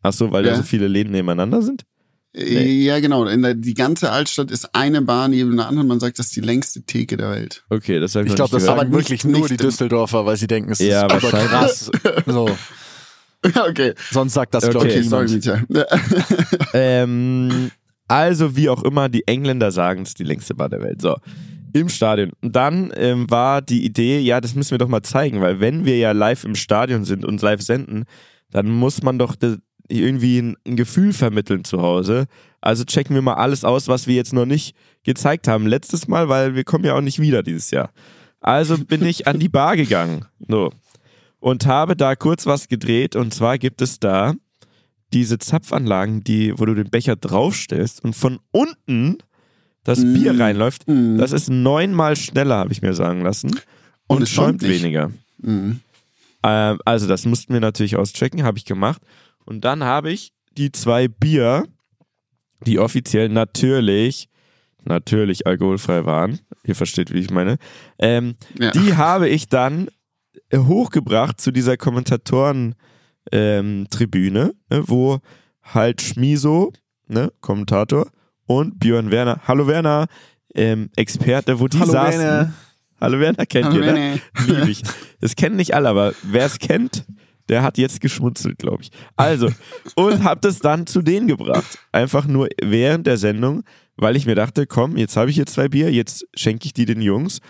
Ach so, weil da Ja. so viele Läden nebeneinander sind? Nee. Ja, genau. In der, die ganze Altstadt ist eine Bar neben der anderen. Man sagt, das ist die längste Theke der Welt. Okay, das habe ich, Ich glaube, das sagen Aber wirklich nicht- nur nicht die Düsseldorfer, weil sie denken, es Ja, ist aber krass. So, okay. sonst sagt das, glaube Okay, ich, Okay, sorry, niemand. Ähm, also, wie auch immer, die Engländer sagen, es ist die längste Bar der Welt. So, im Stadion. Und dann ähm, war die Idee, ja, das müssen wir doch mal zeigen, weil wenn wir ja live im Stadion sind und live senden, dann muss man doch irgendwie ein, ein Gefühl vermitteln zu Hause. Also checken wir mal alles aus, was wir jetzt noch nicht gezeigt haben letztes Mal, weil wir kommen ja auch nicht wieder dieses Jahr. Also bin ich an die Bar gegangen. So. Und habe da kurz was gedreht. Und zwar gibt es da diese Zapfanlagen, die, wo du den Becher draufstellst und von unten das Mm. Bier reinläuft. Mm. Das ist neunmal schneller, habe ich mir sagen lassen. Und, es schäumt weniger. Mhm. Ähm, also, das mussten wir natürlich auschecken, habe ich gemacht. Und dann habe ich die zwei Bier, die offiziell natürlich, natürlich alkoholfrei waren, ihr versteht, wie ich meine, ähm, Ja. die habe ich dann hochgebracht zu dieser Kommentatoren-Tribüne, ne, wo halt Schmiso, ne, Kommentator, und Björn Werner, hallo Werner, ähm, Experte, wo die Hallo, saßen. Werner. Hallo Werner, kennt Hallo, ihr, ne? Werner. Lieb ich. Das kennen nicht alle, aber wer es kennt, der hat jetzt geschmunzelt, glaube ich. Also, und hab das dann zu denen gebracht. Einfach nur während der Sendung, weil ich mir dachte, komm, jetzt habe ich hier zwei Bier, jetzt schenke ich die den Jungs.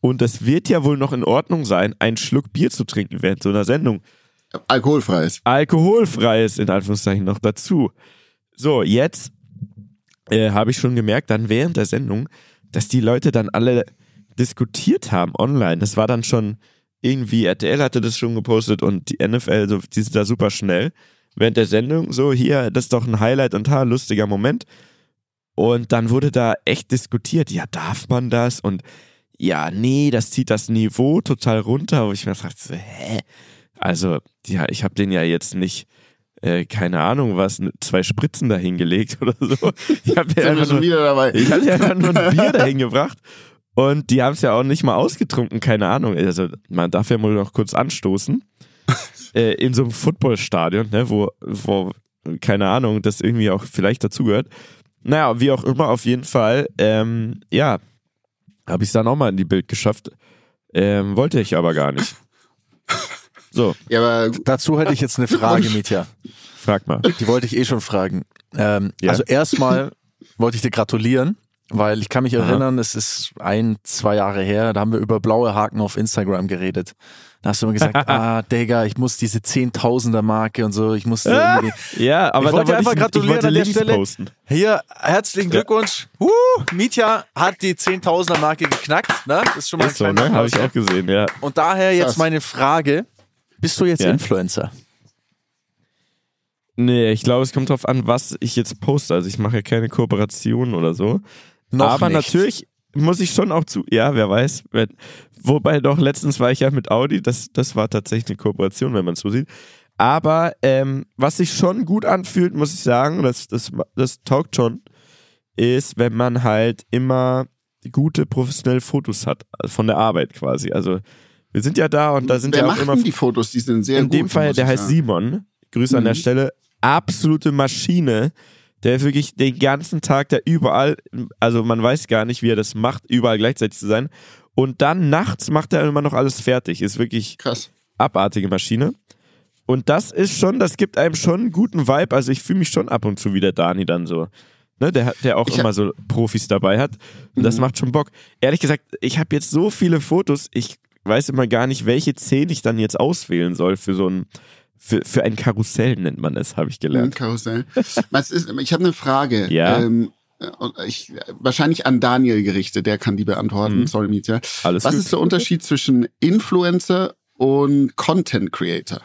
Und das wird ja wohl noch in Ordnung sein, einen Schluck Bier zu trinken während so einer Sendung. Alkoholfreies. Alkoholfreies, in Anführungszeichen, noch dazu. So, jetzt äh, habe ich schon gemerkt, dann während der Sendung, dass die Leute dann alle diskutiert haben online. Das war dann schon irgendwie, RTL hatte das schon gepostet und die NFL, so, die sind da super schnell. Während der Sendung, so hier, das ist doch ein Highlight und ha, lustiger Moment. Und dann wurde da echt diskutiert, ja, darf man das? Und ja, nee, das zieht das Niveau total runter, wo ich mir so, hä? Also, ja, ich habe den ja jetzt nicht, äh, keine Ahnung, was, zwei Spritzen dahingelegt oder so. Ich habe wir einfach nur, wieder dabei. ich hatte einfach nur ein Bier dahin gebracht und die haben es ja auch nicht mal ausgetrunken, keine Ahnung. Also man darf ja wohl noch kurz anstoßen. äh, in so einem Footballstadion, ne, wo, wo, keine Ahnung, das irgendwie auch vielleicht dazugehört. Naja, wie auch immer, auf jeden Fall, ähm, ja, habe ich es dann auch mal in die Bild geschafft. Ähm, wollte ich aber gar nicht. So, Ja, aber Dazu hätte ich jetzt eine Frage, Mietja. frag mal. Die wollte ich eh schon fragen. Ähm, Ja. Also erstmal wollte ich dir gratulieren, weil ich kann mich Aha. erinnern, es ist ein, zwei Jahre her, da haben wir über blaue Haken auf Instagram geredet. Da hast du immer gesagt, ah, Digga, ich muss diese Zehntausender Marke und so, ich muss irgendwie. Ja, aber Ich wollte einfach ich, gratulieren ich wollte an der Stelle. posten. Hier, herzlichen Glückwunsch. Uh, Mietja hat die Zehntausender Marke geknackt, ne? Das ist schon mal ein Ist so, kleiner ne? Habe ich auch gesehen, ja. Und daher jetzt Krass. meine Frage. Bist du jetzt Ja. Influencer? Nee, ich glaube, es kommt drauf an, was ich jetzt poste. Also ich mache ja keine Kooperationen oder so. Noch Aber nicht. natürlich muss ich schon auch zu, ja, wer weiß. Wenn, wobei doch, letztens war ich ja mit Audi, das, das war tatsächlich eine Kooperation, wenn man es so sieht. Aber ähm, was sich schon gut anfühlt, muss ich sagen, das, das, das taugt schon, ist, wenn man halt immer gute professionelle Fotos hat, von der Arbeit quasi. Also wir sind ja da und da sind wer ja auch immer die Fotos? Die sind sehr in gut. dem Fall, der heißt sagen. Simon. Grüße an der Mhm. Stelle. Absolute Maschine. Der wirklich den ganzen Tag da überall, also man weiß gar nicht, wie er das macht, überall gleichzeitig zu sein. Und dann nachts macht er immer noch alles fertig. Ist wirklich Krass. abartige Maschine. Und das ist schon, das gibt einem schon einen guten Vibe. Also ich fühle mich schon ab und zu wie der Dani dann so. Ne, der, hat- der auch Ich immer so Profis dabei hat. Und das Mhm. macht schon Bock. Ehrlich gesagt, ich habe jetzt so viele Fotos, ich weiß immer gar nicht, welche zehn ich dann jetzt auswählen soll für so ein, für, für ein Karussell nennt man es, habe ich Ein gelernt. Karussell. Was ist, ich habe eine Frage. Ja. Ähm, und ich, wahrscheinlich an Daniel gerichtet, der kann die beantworten. Mhm. Sorry, Mietja. Alles Was gut. ist der Unterschied zwischen Influencer und Content Creator?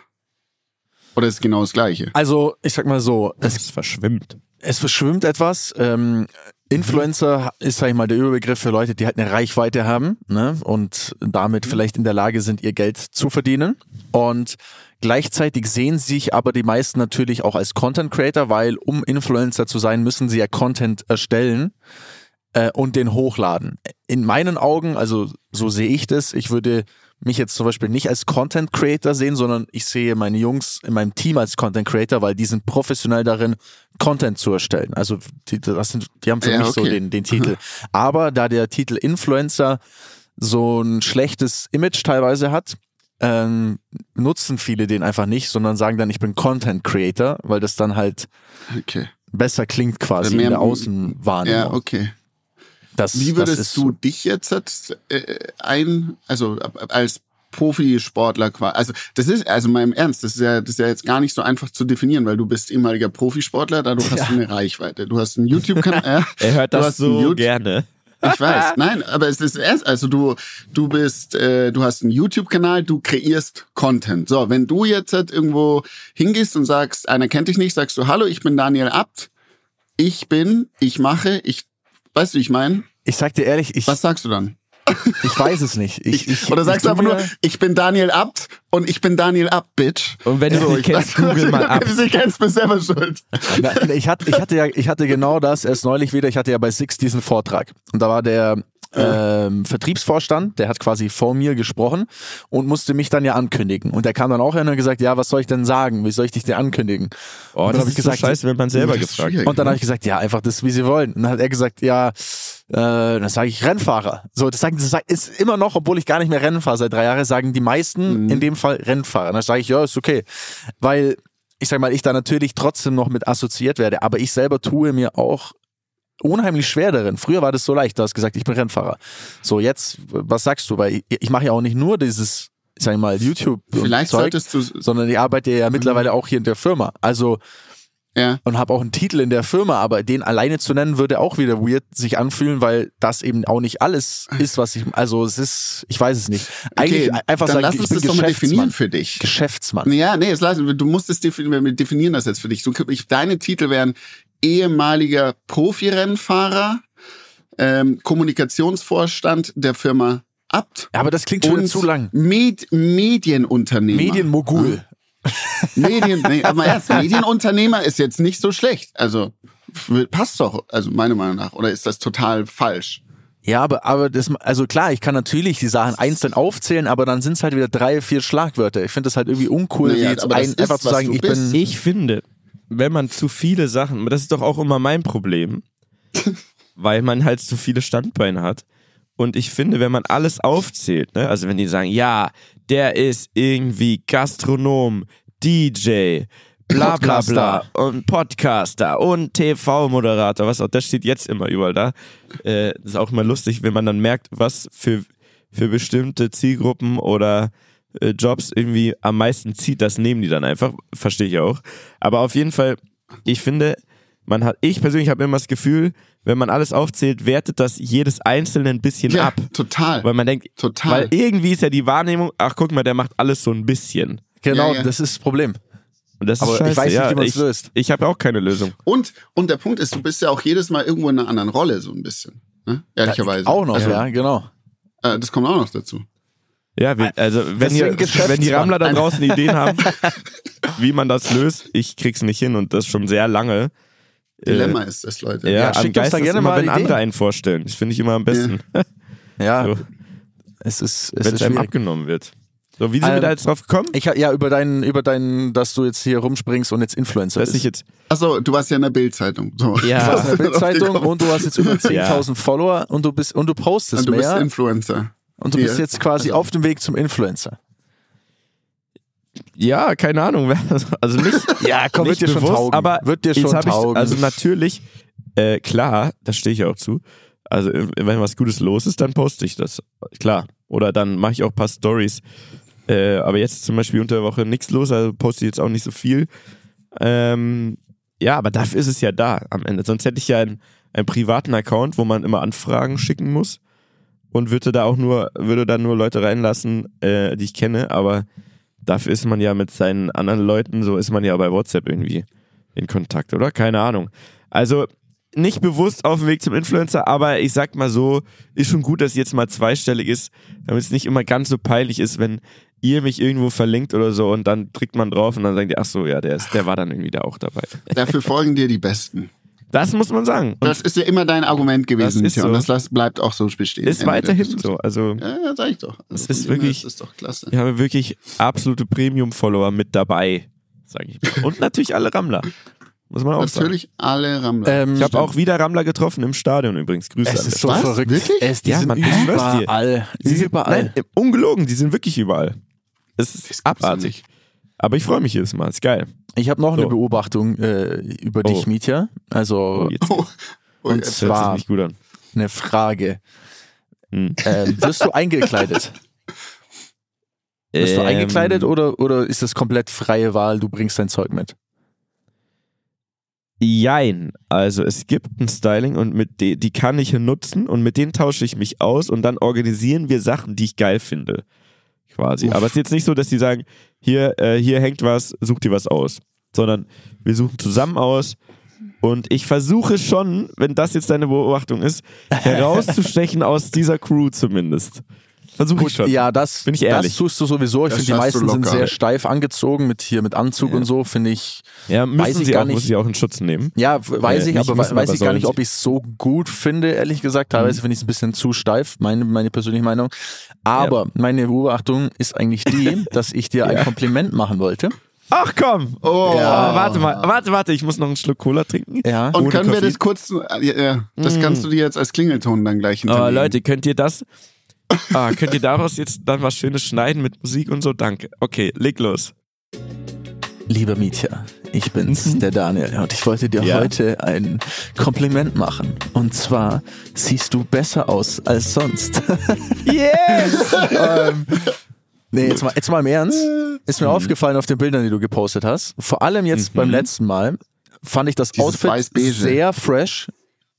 Oder ist es genau das Gleiche? Also, ich sag mal so, es, Es verschwimmt. es verschwimmt etwas. Ähm, Influencer ist, sag ich mal, der Überbegriff für Leute, die halt eine Reichweite haben ne? und damit vielleicht in der Lage sind, ihr Geld zu verdienen. Und gleichzeitig sehen sich aber die meisten natürlich auch als Content Creator, weil um Influencer zu sein, müssen sie ja Content erstellen äh, und den hochladen. In meinen Augen, also so sehe ich das, ich würde mich jetzt zum Beispiel nicht als Content Creator sehen, sondern ich sehe meine Jungs in meinem Team als Content Creator, weil die sind professionell darin, Content zu erstellen. Also die, das sind, die haben für Ja, mich so okay. den, den Titel. Aber da der Titel Influencer so ein schlechtes Image teilweise hat, ähm, nutzen viele den einfach nicht, sondern sagen dann, ich bin Content Creator, weil das dann halt Okay. besser klingt quasi Mehr- in der Außenwahrnehmung. Ja, okay. Das, Wie das würdest ist du dich jetzt äh, ein, also als Profisportler quasi, also das ist, also mal im Ernst, das ist ja, das ist ja jetzt gar nicht so einfach zu definieren, weil du bist ehemaliger Profisportler, dadurch hast Ja. du eine Reichweite. Du hast einen YouTube-Kanal, Er hört das so gerne. ich weiß, nein, aber es ist erst, also du, du bist, äh, du hast einen YouTube-Kanal, du kreierst Content. So, wenn du jetzt halt irgendwo hingehst und sagst, einer kennt dich nicht, sagst du, hallo, ich bin Daniel Abt, ich bin, ich mache, ich, weißt du, wie ich meine? Ich sag dir ehrlich, ich, Was sagst du dann? ich weiß es nicht. Ich, ich, Oder sagst du einfach nur, ich bin Daniel Abt und ich bin Daniel Abt, Bitch. Und wenn du So, kennst, google mal ab. Wenn du sie kennst, bist du selber schuld. Na, ich, hatte, ich, hatte ja, ich hatte genau das erst neulich wieder. Ich hatte ja bei Six diesen Vortrag. Und da war der ähm, Vertriebsvorstand, der hat quasi vor mir gesprochen und musste mich dann ja ankündigen. Und der kam dann auch hin und hat gesagt, ja, was soll ich denn sagen? Wie soll ich dich denn ankündigen? Oh, Und dann das hab ist ich so gesagt, scheiße, wenn man selber gefragt. Und dann habe ich gesagt, ja, einfach das, wie sie wollen. Und dann hat er gesagt, ja, äh, dann sage ich Rennfahrer. So, das, sagen, das ist immer noch, obwohl ich gar nicht mehr Rennen fahre seit drei Jahren, sagen die meisten Mhm. in dem Fall Rennfahrer. Und dann sage ich, ja, ist okay. Weil, ich sag mal, ich da natürlich trotzdem noch mit assoziiert werde, aber ich selber tue mir auch unheimlich schwer darin. Früher war das so leicht, du hast gesagt, ich bin Rennfahrer. So, jetzt, was sagst du? Weil ich, ich mache ja auch nicht nur dieses, ich sag mal, YouTube Vielleicht Zeug, solltest du, sondern ich arbeite ja mittlerweile auch hier in der Firma. Also, ja, und habe auch einen Titel in der Firma, aber den alleine zu nennen, würde auch wieder weird sich anfühlen, weil das eben auch nicht alles ist, was ich, also es ist, ich weiß es nicht. Eigentlich okay, einfach dann sagen, lass ich uns das doch mal definieren für dich. Geschäftsmann. Ja, nee, es lass, du musst es definieren, wir definieren das jetzt für dich. Du, ich, deine Titel wären ehemaliger Profirennfahrer, ähm, Kommunikationsvorstand der Firma Abt Ja, aber das klingt schon zu lang. Med Medienunternehmer. Medienmogul. Medien, nee, aber erst Medienunternehmer ist jetzt nicht so schlecht. Also passt doch, also meiner Meinung nach. Oder ist das total falsch? Ja, aber, aber das, also klar, ich kann natürlich die Sachen einzeln aufzählen, aber dann sind es halt wieder drei, vier Schlagwörter. Ich finde das halt irgendwie uncool, Naja, wie jetzt ein, ist, einfach zu sagen, ich bist. bin. Ich finde, wenn man zu viele Sachen, das ist doch auch immer mein Problem, weil man halt zu viele Standbeine hat. Und ich finde, wenn man alles aufzählt, ne, also wenn die sagen, ja, der ist irgendwie Gastronom, DJ, bla bla bla und Podcaster und TV-Moderator, was auch, das steht jetzt immer überall da. Äh, das ist auch immer lustig, wenn man dann merkt, was für, für bestimmte Zielgruppen oder äh, Jobs irgendwie am meisten zieht, das nehmen die dann einfach, verstehe ich auch. Aber auf jeden Fall, ich finde, man hat, ich persönlich habe immer das Gefühl, wenn man alles aufzählt, wertet das jedes Einzelne ein bisschen Ja, ab. total. Weil man denkt, Total. weil irgendwie ist ja die Wahrnehmung, ach guck mal, der macht alles so ein bisschen. Genau, Ja, ja. das ist das Problem. Und das Aber ist ich scheiße. weiß nicht, ja, wie man's ich, löst. Ich habe auch keine Lösung. Und, und der Punkt ist, du bist ja auch jedes Mal irgendwo in einer anderen Rolle, so ein bisschen. Ne? Ehrlicherweise. Auch noch, also, ja, genau. Äh, das kommt auch noch dazu. Ja, wir, also wenn, ihr, wenn die Rammler da draußen Ideen haben, wie man das löst, ich krieg's nicht hin und das schon sehr lange. Dilemma ist das, Leute. Äh, Ja, Ja, am schickt uns da Geist ist gerne immer, mal wenn Ideen. andere einen vorstellen. Das finde ich immer am besten, Ja, so, es ist, es wenn es einem schwierig. abgenommen wird. So, wie sind wir Ähm, da jetzt drauf gekommen? Ich ja über deinen, über deinen, dass du jetzt hier rumspringst und jetzt Influencer bist. ich jetzt, Achso, du warst ja in der Bildzeitung. So. Ja. Du hast eine Bildzeitung Aufgekommen. und du hast jetzt über 10.000 Follower und du bist und du postest Und du bist mehr Influencer. Und du bist jetzt quasi Also- auf dem Weg zum Influencer. Ja, keine Ahnung. Also nicht, Ja, komm, nicht wird dir schon bewusst, taugen. aber wird dir schon hab taugen. Ich, also natürlich, äh, klar, da stehe ich auch zu. Also äh, wenn was Gutes los ist, dann poste ich das. Klar. Oder dann mache ich auch ein paar Stories. Äh, aber jetzt ist zum Beispiel unter der Woche nichts los, also poste ich jetzt auch nicht so viel. Ähm, ja, aber dafür ist es ja da am Ende. Sonst hätte ich ja einen, einen privaten Account, wo man immer Anfragen schicken muss und würde da auch nur, würde da nur Leute reinlassen, äh, die ich kenne, aber dafür ist man ja mit seinen anderen Leuten, so ist man ja bei WhatsApp irgendwie in Kontakt, oder? Keine Ahnung. Also nicht bewusst auf dem Weg zum Influencer, aber ich sag mal so, ist schon gut, dass jetzt mal zweistellig ist, damit es nicht immer ganz so peinlich ist, wenn ihr mich irgendwo verlinkt oder so und dann klickt man drauf und dann sagt ihr, ach so, ja, der, ist, der war dann irgendwie da auch dabei. Dafür folgen dir die Besten. Das muss man sagen. Und Das ist ja immer dein Argument gewesen, Das so. und das bleibt auch so bestehen. ist weiterhin so. Also Ja, ja, sag ich doch. Also von ist wirklich- ist doch klasse. wir haben wirklich absolute Premium-Follower mit dabei, sage ich mal. Und natürlich alle Rammler. Muss man auch sagen. Natürlich alle Rammler. Ähm, Ich habe auch wieder Rammler getroffen im Stadion übrigens. Grüße es an ist so Was? verrückt. Wirklich? Es, die Ja, sind dir. überall. Die sind- überall. Nein, ungelogen, die sind wirklich überall. Es ist, Das abartig. nicht. Aber ich freue mich jedes Mal, ist geil. Ich habe noch eine So. Beobachtung äh, über dich, Oh. Mietja. Also Oh, jetzt Oh, oh, Und zwar- sich nicht gut an. eine Frage. Hm. Ähm, wirst du eingekleidet? Wirst du Ähm, eingekleidet oder, oder ist das komplett freie Wahl, du bringst dein Zeug mit? Jein. Also es gibt ein Styling und mit de, die kann ich nutzen und mit denen tausche ich mich aus und dann organisieren wir Sachen, die ich geil finde. Quasi. Uff. Aber es ist jetzt nicht so, dass die sagen, hier, äh, hier hängt was, such dir was aus. Sondern wir suchen zusammen aus und ich versuche schon, wenn das jetzt deine Beobachtung ist, herauszustechen aus dieser Crew zumindest. Versuche ich schon. ja, das, Bin ich das ehrlich. tust du sowieso. Ich Das finde, die meisten sind sehr steif angezogen mit hier mit Anzug Ja. und so, finde ich. Ja, müssen Weiß ich sie gar auch, nicht. muss ich auch in Schutz nehmen. Ja, w- weiß Äh, ich, aber weiß aber ich gar nicht, ob ich es so gut finde, ehrlich gesagt. Teilweise finde ich es ein bisschen zu steif, meine, meine persönliche Meinung. Aber meine Beobachtung ist eigentlich die, dass ich dir ein Kompliment machen wollte. Ach komm! Oh. Ah, warte mal, warte, warte, ich muss noch einen Schluck Cola trinken. Ja. Und Ohne können wir das kurz, ja, ja, das Mm. kannst du dir jetzt als Klingelton dann gleich hinterlegen. Leute, könnt ihr das, ah, könnt ihr daraus jetzt dann was Schönes schneiden mit Musik und so? Danke. Okay, leg los. Lieber Mietja, ich bin's, der Daniel, und ich wollte dir Ja. heute ein Kompliment machen. Und zwar siehst du besser aus als sonst. Yes! ähm, nee, jetzt mal, jetzt mal im Ernst. Ist mir aufgefallen auf den Bildern, die du gepostet hast. Vor allem jetzt Mhm. beim letzten Mal fand ich das Dieses Outfit sehr fresh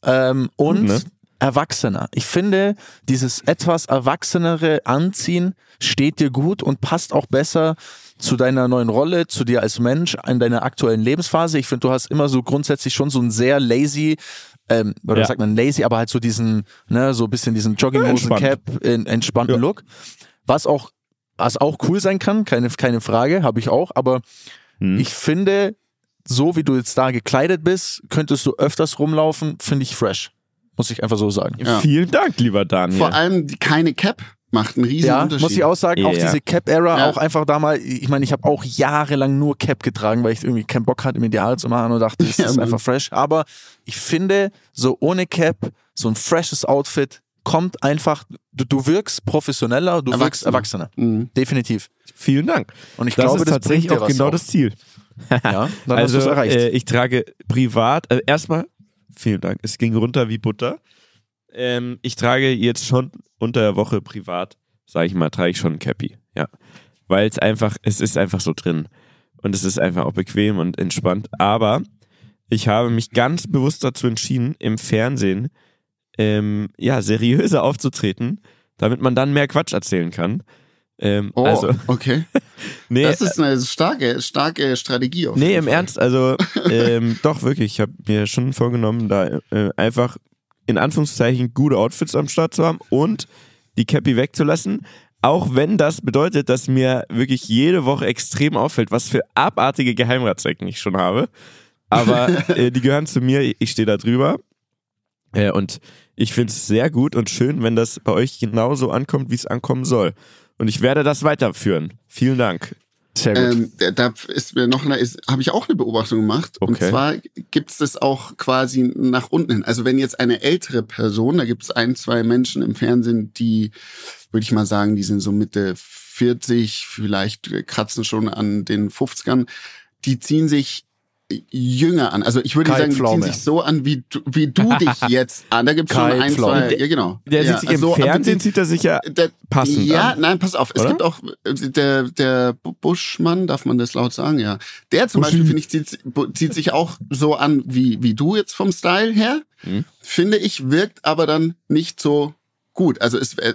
ähm, und Ne? Erwachsener. Ich finde, dieses etwas erwachsenere Anziehen steht dir gut und passt auch besser zu deiner neuen Rolle, zu dir als Mensch, in deiner aktuellen Lebensphase. Ich finde, du hast immer so grundsätzlich schon so ein sehr lazy, ähm, oder Ja. sagt man lazy, aber halt so diesen, ne, so ein bisschen diesen Jogginghosen-Cap, in, entspannten Ja. Look. Was auch, was auch cool sein kann, keine, keine Frage, habe ich auch, aber Hm. ich finde, so wie du jetzt da gekleidet bist, könntest du öfters rumlaufen, finde ich fresh. Muss ich einfach so sagen. Ja. Vielen Dank, lieber Daniel. Vor allem keine Cap macht einen riesen Ja, Unterschied. muss ich auch sagen, auch Ja. diese Cap-Era, Ja. auch einfach da mal, ich meine, ich habe auch jahrelang nur Cap getragen, weil ich irgendwie keinen Bock hatte, mir die Haare zu machen und dachte, das Ja, ist Mann. einfach fresh. Aber ich finde, so ohne Cap, so ein freshes Outfit kommt einfach, du, du wirkst professioneller, du wirkst Erwachsener. erwachsener. Mhm. Definitiv. Vielen Dank. Und ich Das glaube, ist das tatsächlich auch genau das Ziel. Ja, dann also, hast du es erreicht. Äh, ich trage privat, also erstmal, vielen Dank, es ging runter wie Butter. Ähm, ich trage jetzt schon unter der Woche privat, sage ich mal, trage ich schon ein Cappy. Ja. Weil es einfach, es ist einfach so drin. Und es ist einfach auch bequem und entspannt. Aber ich habe mich ganz bewusst dazu entschieden, im Fernsehen ähm, ja, seriöser aufzutreten, damit man dann mehr Quatsch erzählen kann. Ähm, Oh, also, okay. nee, Das ist eine starke, starke Strategie. Auf Nee, im Fall. Ernst, also ähm, doch wirklich. Ich habe mir schon vorgenommen, da äh, einfach in Anführungszeichen gute Outfits am Start zu haben und die Cappy wegzulassen. Auch wenn das bedeutet, dass mir wirklich jede Woche extrem auffällt, was für abartige Geheimratsecken ich schon habe. Aber äh, die gehören zu mir, ich stehe da drüber. Äh, und ich finde es sehr gut und schön, wenn das bei euch genauso ankommt, wie es ankommen soll. Und ich werde das weiterführen. Vielen Dank. Sehr gut. Ähm, da- ist mir noch eine, habe ich auch eine Beobachtung gemacht. Und Okay. zwar gibt es das auch quasi nach unten hin. Also wenn jetzt eine ältere Person, da gibt es ein, zwei Menschen im Fernsehen, die, würde ich mal sagen, die sind so Mitte 40, vielleicht kratzen schon an den 50ern, die ziehen sich jünger an. Also ich würde Kai sagen, die ziehen sich so an, wie du, wie du dich jetzt an. Da gibt es schon ein, Pflaume. zwei, ja genau. Der ja, sieht sich im also, aber Fernsehen, sieht er sich ja der, passend ja, an. nein, pass auf. Es Oder? gibt auch äh, der der Bu- Buschmann, darf man das laut sagen, ja. Der zum Buschi. Beispiel finde ich zieht, zieht sich auch so an wie wie du jetzt vom Style her. Mhm. Finde ich wirkt aber dann nicht so gut. Also es äh,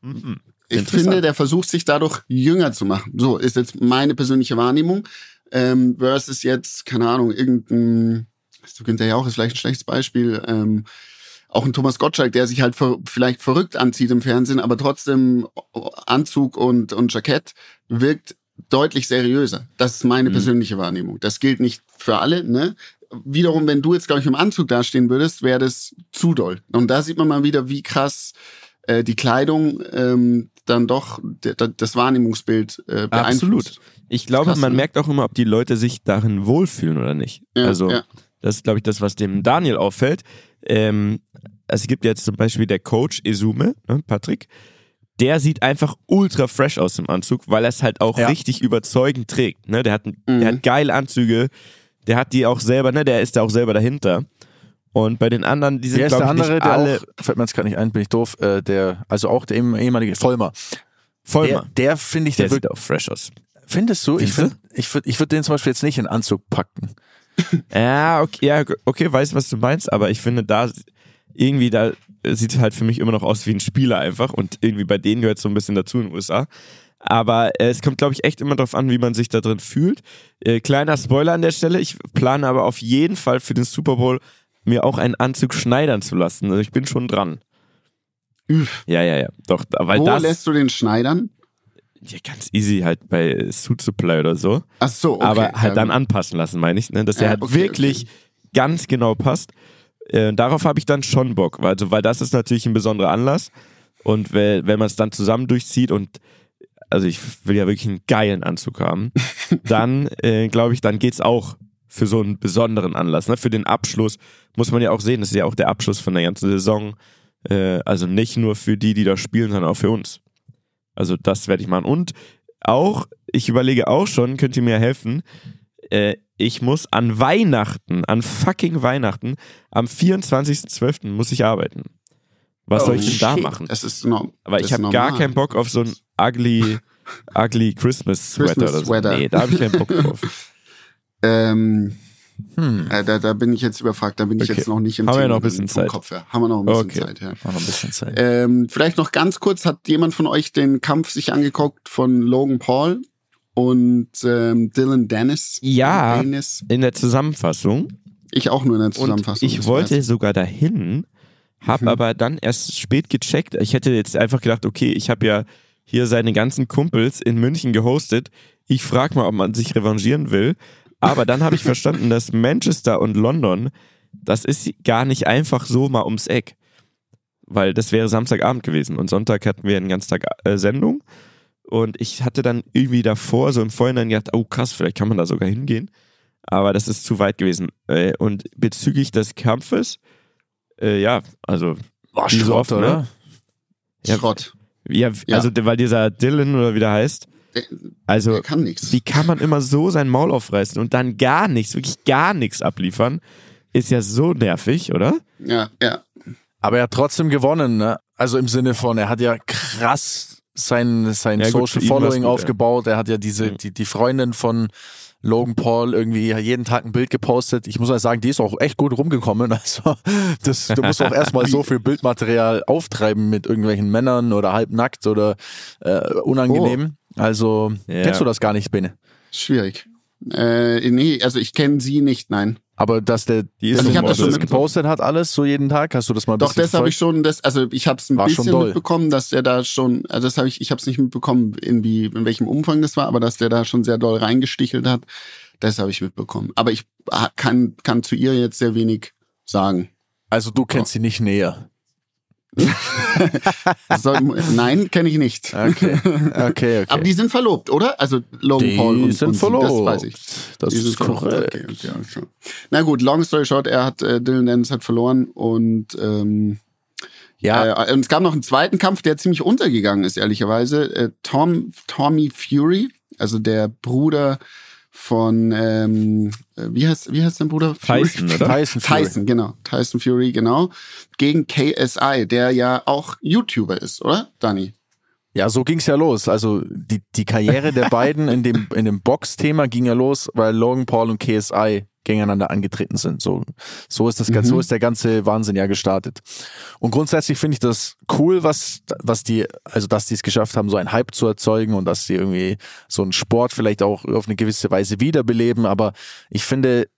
Mhm. ich finde, der versucht sich dadurch jünger zu machen. So ist jetzt meine persönliche Wahrnehmung. Ähm, versus jetzt, keine Ahnung, irgendein, du Günther ja auch ist vielleicht ein schlechtes Beispiel, ähm, auch ein Thomas Gottschalk, der sich halt ver vielleicht verrückt anzieht im Fernsehen, aber trotzdem Anzug und, und Jackett wirkt deutlich seriöser. Das ist meine Mhm. persönliche Wahrnehmung. Das gilt nicht für alle, ne? Wiederum, wenn du jetzt, glaube ich, im Anzug dastehen würdest, wäre das zu doll. Und da sieht man mal wieder, wie krass äh, die Kleidung ähm, dann doch das Wahrnehmungsbild äh, beeinflusst. Absolut. Ich glaube, Krass, man ne? merkt auch immer, ob die Leute sich darin wohlfühlen oder nicht. Ja, also, ja. das ist, glaube ich, das, was dem Daniel auffällt. Ähm, also, es gibt jetzt zum Beispiel der Coach Esume, ne, Patrick, der sieht einfach ultra fresh aus im Anzug, weil er es halt auch Ja. richtig überzeugend trägt. Ne? Der, hat, Mhm. der hat geile Anzüge, der hat die auch selber, ne? der ist da auch selber dahinter. Und bei den anderen, die sind, Wer ist der glaube ich, andere, nicht der alle auch, fällt mir jetzt gerade nicht ein, bin ich doof, äh, der, also auch der ehem- ehemalige Vollmer. Vollmer. Der, der finde ich, Der der, sieht wirkt, auch fresh aus. Findest du? Ich Findest finde, ich würde ich würd den zum Beispiel jetzt nicht in Anzug packen. Ja, okay, ja, okay, weiß, was du meinst, aber ich finde da irgendwie da sieht es halt für mich immer noch aus wie ein Spieler einfach und irgendwie bei denen gehört so ein bisschen dazu in den USA. Aber äh, es kommt, glaube ich, echt immer darauf an, wie man sich da drin fühlt. Äh, kleiner Spoiler an der Stelle, ich plane aber auf jeden Fall für den Super Bowl mir auch einen Anzug schneidern zu lassen. Also ich bin schon dran. Üff. Ja, ja, ja. Doch, weil Wo das lässt du den schneidern? Ja, ganz easy halt bei Suit Supply oder so. Ach so, okay. aber halt dann anpassen lassen, meine ich, ne? dass der halt okay, wirklich ganz genau passt. Äh, darauf habe ich dann schon Bock, weil, also, weil das ist natürlich ein besonderer Anlass und wenn, wenn man es dann zusammen durchzieht und also ich will ja wirklich einen geilen Anzug haben, dann äh, glaube ich, dann geht's auch für so einen besonderen Anlass. Ne? Für den Abschluss muss man ja auch sehen, das ist ja auch der Abschluss von der ganzen Saison. Äh, also nicht nur für die, die da spielen, sondern auch für uns. Also das werde ich machen. Und auch, ich überlege auch schon, könnt ihr mir helfen, äh, ich muss an Weihnachten, an fucking Weihnachten, am 24.12. muss ich arbeiten. Was soll ich denn da Oh, shit. machen? Das ist norm Aber ich habe gar keinen Bock auf so ein ugly, ugly Christmas Sweater Christmas oder so. Sweater. Nee, da habe ich keinen Bock drauf. Ähm, Hm. äh, da, da bin ich jetzt überfragt, da bin ich Okay. jetzt noch nicht im Haben wir Thema noch ein bisschen Zeit. Kopf her. Haben wir noch ein bisschen Okay. Zeit, ja. Noch ein bisschen Zeit. Ähm, vielleicht noch ganz kurz, hat jemand von euch den Kampf sich angeguckt von Logan Paul und ähm, Dylan Dennis? Ja. Dennis? In der Zusammenfassung. Ich auch nur in der Und Zusammenfassung. ich das wollte weiß sogar dahin, habe Mhm. aber dann erst spät gecheckt. Ich hätte jetzt einfach gedacht, okay, ich habe ja hier seine ganzen Kumpels in München gehostet. Ich frage mal, ob man sich revanchieren will. Aber dann habe ich verstanden, dass Manchester und London, das ist gar nicht einfach so mal ums Eck. Weil das wäre Samstagabend gewesen und Sonntag hatten wir einen ganzen Tag äh, Sendung. Und ich hatte dann irgendwie davor so im Vorhinein gedacht, oh krass, vielleicht kann man da sogar hingehen. Aber das ist zu weit gewesen. Äh, Und bezüglich des Kampfes, äh, ja, also, War wie so Schrott, oft, ne? oder? Schrott. ja, Ja. also weil dieser Dylan oder wie der heißt, Der, also der kann nichts. wie kann man immer so sein Maul aufreißen und dann gar nichts, wirklich gar nichts abliefern, ist ja so nervig, oder? Ja, ja. Aber er hat trotzdem gewonnen, ne? Also im Sinne von, er hat ja krass sein, sein Ja, Social Following gut, ja. aufgebaut. Er hat ja diese, die, die Freundin von Logan Paul irgendwie jeden Tag ein Bild gepostet. Ich muss mal sagen, die ist auch echt gut rumgekommen. Also das, du musst auch erstmal so viel Bildmaterial auftreiben mit irgendwelchen Männern oder halbnackt oder äh, unangenehm. Also Ja. kennst du das gar nicht, Bene? Schwierig. Äh, nee, also ich kenne sie nicht, nein. Aber dass der Die ist Also dass ich hab das schon das gepostet hat, alles so jeden Tag, hast du das mal ein Doch, das habe ich schon, das, also ich habe es ein War bisschen mitbekommen, dass der da schon, also das habe ich, ich habe es nicht mitbekommen, in, wie, in welchem Umfang das war, aber dass der da schon sehr doll reingestichelt hat, das habe ich mitbekommen. Aber ich ha- kann, kann zu ihr jetzt sehr wenig sagen. Also du kennst sie nicht näher. Soll, nein, kenne ich nicht. Okay, okay, okay. Aber die sind verlobt, oder? Also Logan Die Paul und, sind und verlobt. das weiß ich. Das Die ist korrekt. Okay, okay. Na gut, long story short, er hat äh, Dylan Dennis hat verloren und ähm, Ja, äh, und es gab noch einen zweiten Kampf, der ziemlich untergegangen ist, ehrlicherweise. Äh, Tom, Tommy Fury, also der Bruder von, ähm, äh, wie heißt, wie heißt sein Bruder? Tyson, oder? Tyson Fury. Tyson, genau. Tyson Fury, genau. Gegen KSI, der ja auch YouTuber ist, oder, Dani? Ja, so ging's ja los. Also die, die Karriere der beiden in dem, in dem Box-Thema ging ja los, weil Logan Paul und KSI gegeneinander angetreten sind. So, so ist das Ganze, Mhm. so ist der ganze Wahnsinn ja gestartet. Und grundsätzlich finde ich das cool, was, was die, also dass die es geschafft haben, so einen Hype zu erzeugen und dass sie irgendwie so einen Sport vielleicht auch auf eine gewisse Weise wiederbeleben. Aber ich finde,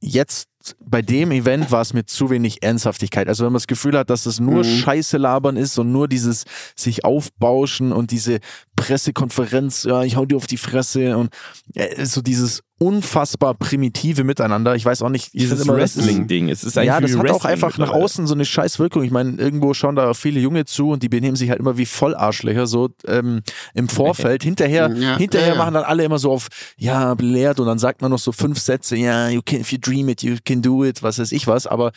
jetzt bei dem Event war es mit zu wenig Ernsthaftigkeit. Also wenn man das Gefühl hat, dass es nur Mhm. Scheiße labern ist und nur dieses sich aufbauschen und diese Pressekonferenz, ja, ich hau dir auf die Fresse und äh, so dieses unfassbar primitive Miteinander. Ich weiß auch nicht, ich Dieses das Wrestling-Ding. Es ist eigentlich ja, das hat auch einfach nach außen so eine scheiß Wirkung. Ich meine, irgendwo schauen da viele Junge zu und die benehmen sich halt immer wie Vollarschlöcher, so ähm, im Vorfeld. Hinterher, Ja, hinterher ja, ja. machen dann alle immer so auf, ja, belehrt und dann sagt man noch so fünf Sätze, ja, you can, if you dream it, you can do it, was weiß ich was, aber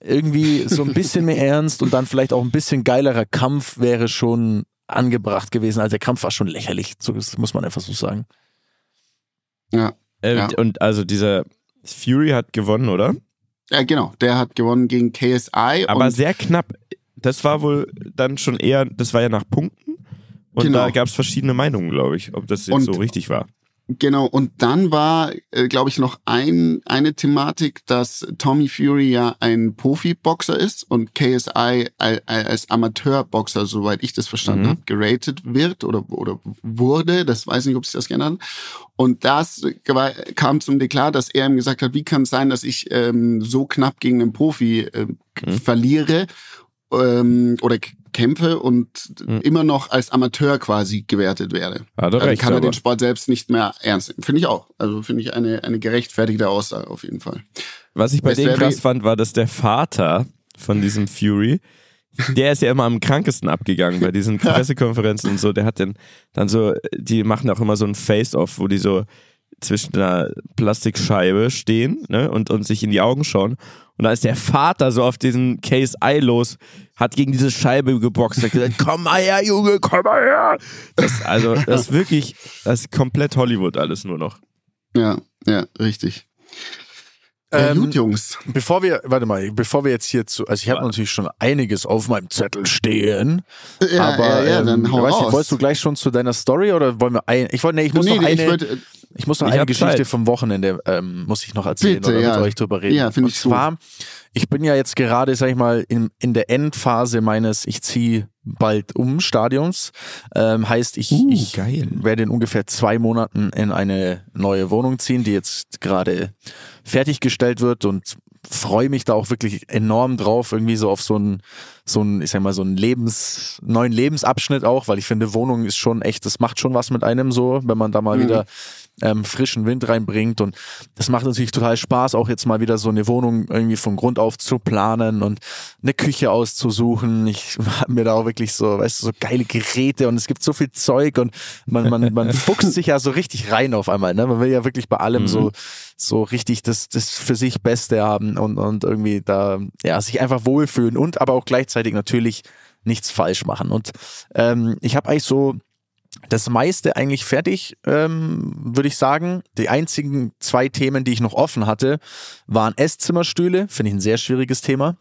irgendwie so ein bisschen mehr ernst und dann vielleicht auch ein bisschen geilerer Kampf wäre schon angebracht gewesen. Also der Kampf war schon lächerlich, das muss man einfach so sagen. Ja. Äh, Ja. Und also dieser Fury hat gewonnen, oder? Ja, genau. Der hat gewonnen gegen KSI. Aber und sehr knapp. Das war wohl dann schon eher, das war ja nach Punkten. Und Genau. da gab es verschiedene Meinungen, glaube ich, ob das jetzt Und- so richtig war. Genau, und dann war, äh, glaube ich, noch ein, eine Thematik, dass Tommy Fury ja ein Profiboxer ist und KSI al- al- als Amateurboxer, soweit ich das verstanden Mhm. habe, geratet wird oder, oder wurde. Das weiß nicht, ob sich das geändert hat. Und das kam zum Deklar, dass er ihm gesagt hat, wie kann es sein, dass ich ähm, so knapp gegen einen Profi äh, Mhm. verliere ähm, oder kämpfe und Mhm. immer noch als Amateur quasi gewertet werde. Er Also recht. kann er den Sport selbst nicht mehr ernst nehmen. Finde ich auch. Also finde ich eine, eine gerechtfertigte Aussage auf jeden Fall. Was ich bei Es denen wäre- krass fand, war, dass der Vater von diesem Fury, der ist ja immer am krankesten abgegangen bei diesen Pressekonferenzen und so. Der hat dann, dann so, die machen auch immer so ein Face-Off, wo die so zwischen einer Plastikscheibe stehen ne, und, und sich in die Augen schauen. Und da ist der Vater so auf diesen Case Eye los, hat gegen diese Scheibe geboxt, hat gesagt, komm mal her, Junge, komm mal her. Das, also, das ist wirklich, das ist komplett Hollywood alles nur noch. Ja, ja, richtig. Ja, Ähm, gut, Jungs. Bevor wir, warte mal, bevor wir jetzt hier zu, also ich habe natürlich schon einiges auf meinem Zettel stehen, Ja, aber ja, ja, ähm, dann hau ich weiß nicht, raus. wolltest du gleich schon zu deiner Story oder wollen wir ein, ich wollte, nee, ich muss nee, noch nee, eine, ich würde, ich muss noch Ich eine Geschichte Zeit. vom Wochenende, ähm, muss ich noch erzählen Bitte, oder ja. mit euch drüber reden. Ja, finde Und ich gut. zwar, ich bin ja jetzt gerade, sag ich mal, in, in der Endphase meines, ich ziehe bald um Stadions, ähm, heißt ich, Uh, ich geil. werde in ungefähr zwei Monaten in eine neue Wohnung ziehen, die jetzt gerade fertiggestellt wird und freue mich da auch wirklich enorm drauf, irgendwie so auf so einen, so einen, ich sag mal, so einen Lebens, neuen Lebensabschnitt auch, weil ich finde, Wohnung ist schon echt, das macht schon was mit einem so, wenn man da mal Mhm. wieder ähm, frischen Wind reinbringt und das macht natürlich total Spaß, auch jetzt mal wieder so eine Wohnung irgendwie von Grund auf zu planen und eine Küche auszusuchen. Ich habe mir da auch wirklich so, weißt du, so geile Geräte und es gibt so viel Zeug und man, man, man fuchst sich ja so richtig rein auf einmal. Ne? Man will ja wirklich bei allem Mhm. so, so richtig das, das für sich Beste haben und, und irgendwie da, ja, sich einfach wohlfühlen und aber auch gleichzeitig natürlich nichts falsch machen. Und ähm, ich habe eigentlich so das meiste eigentlich fertig, ähm, würde ich sagen. Die einzigen zwei Themen, die ich noch offen hatte, waren Esszimmerstühle, finde ich ein sehr schwieriges Thema,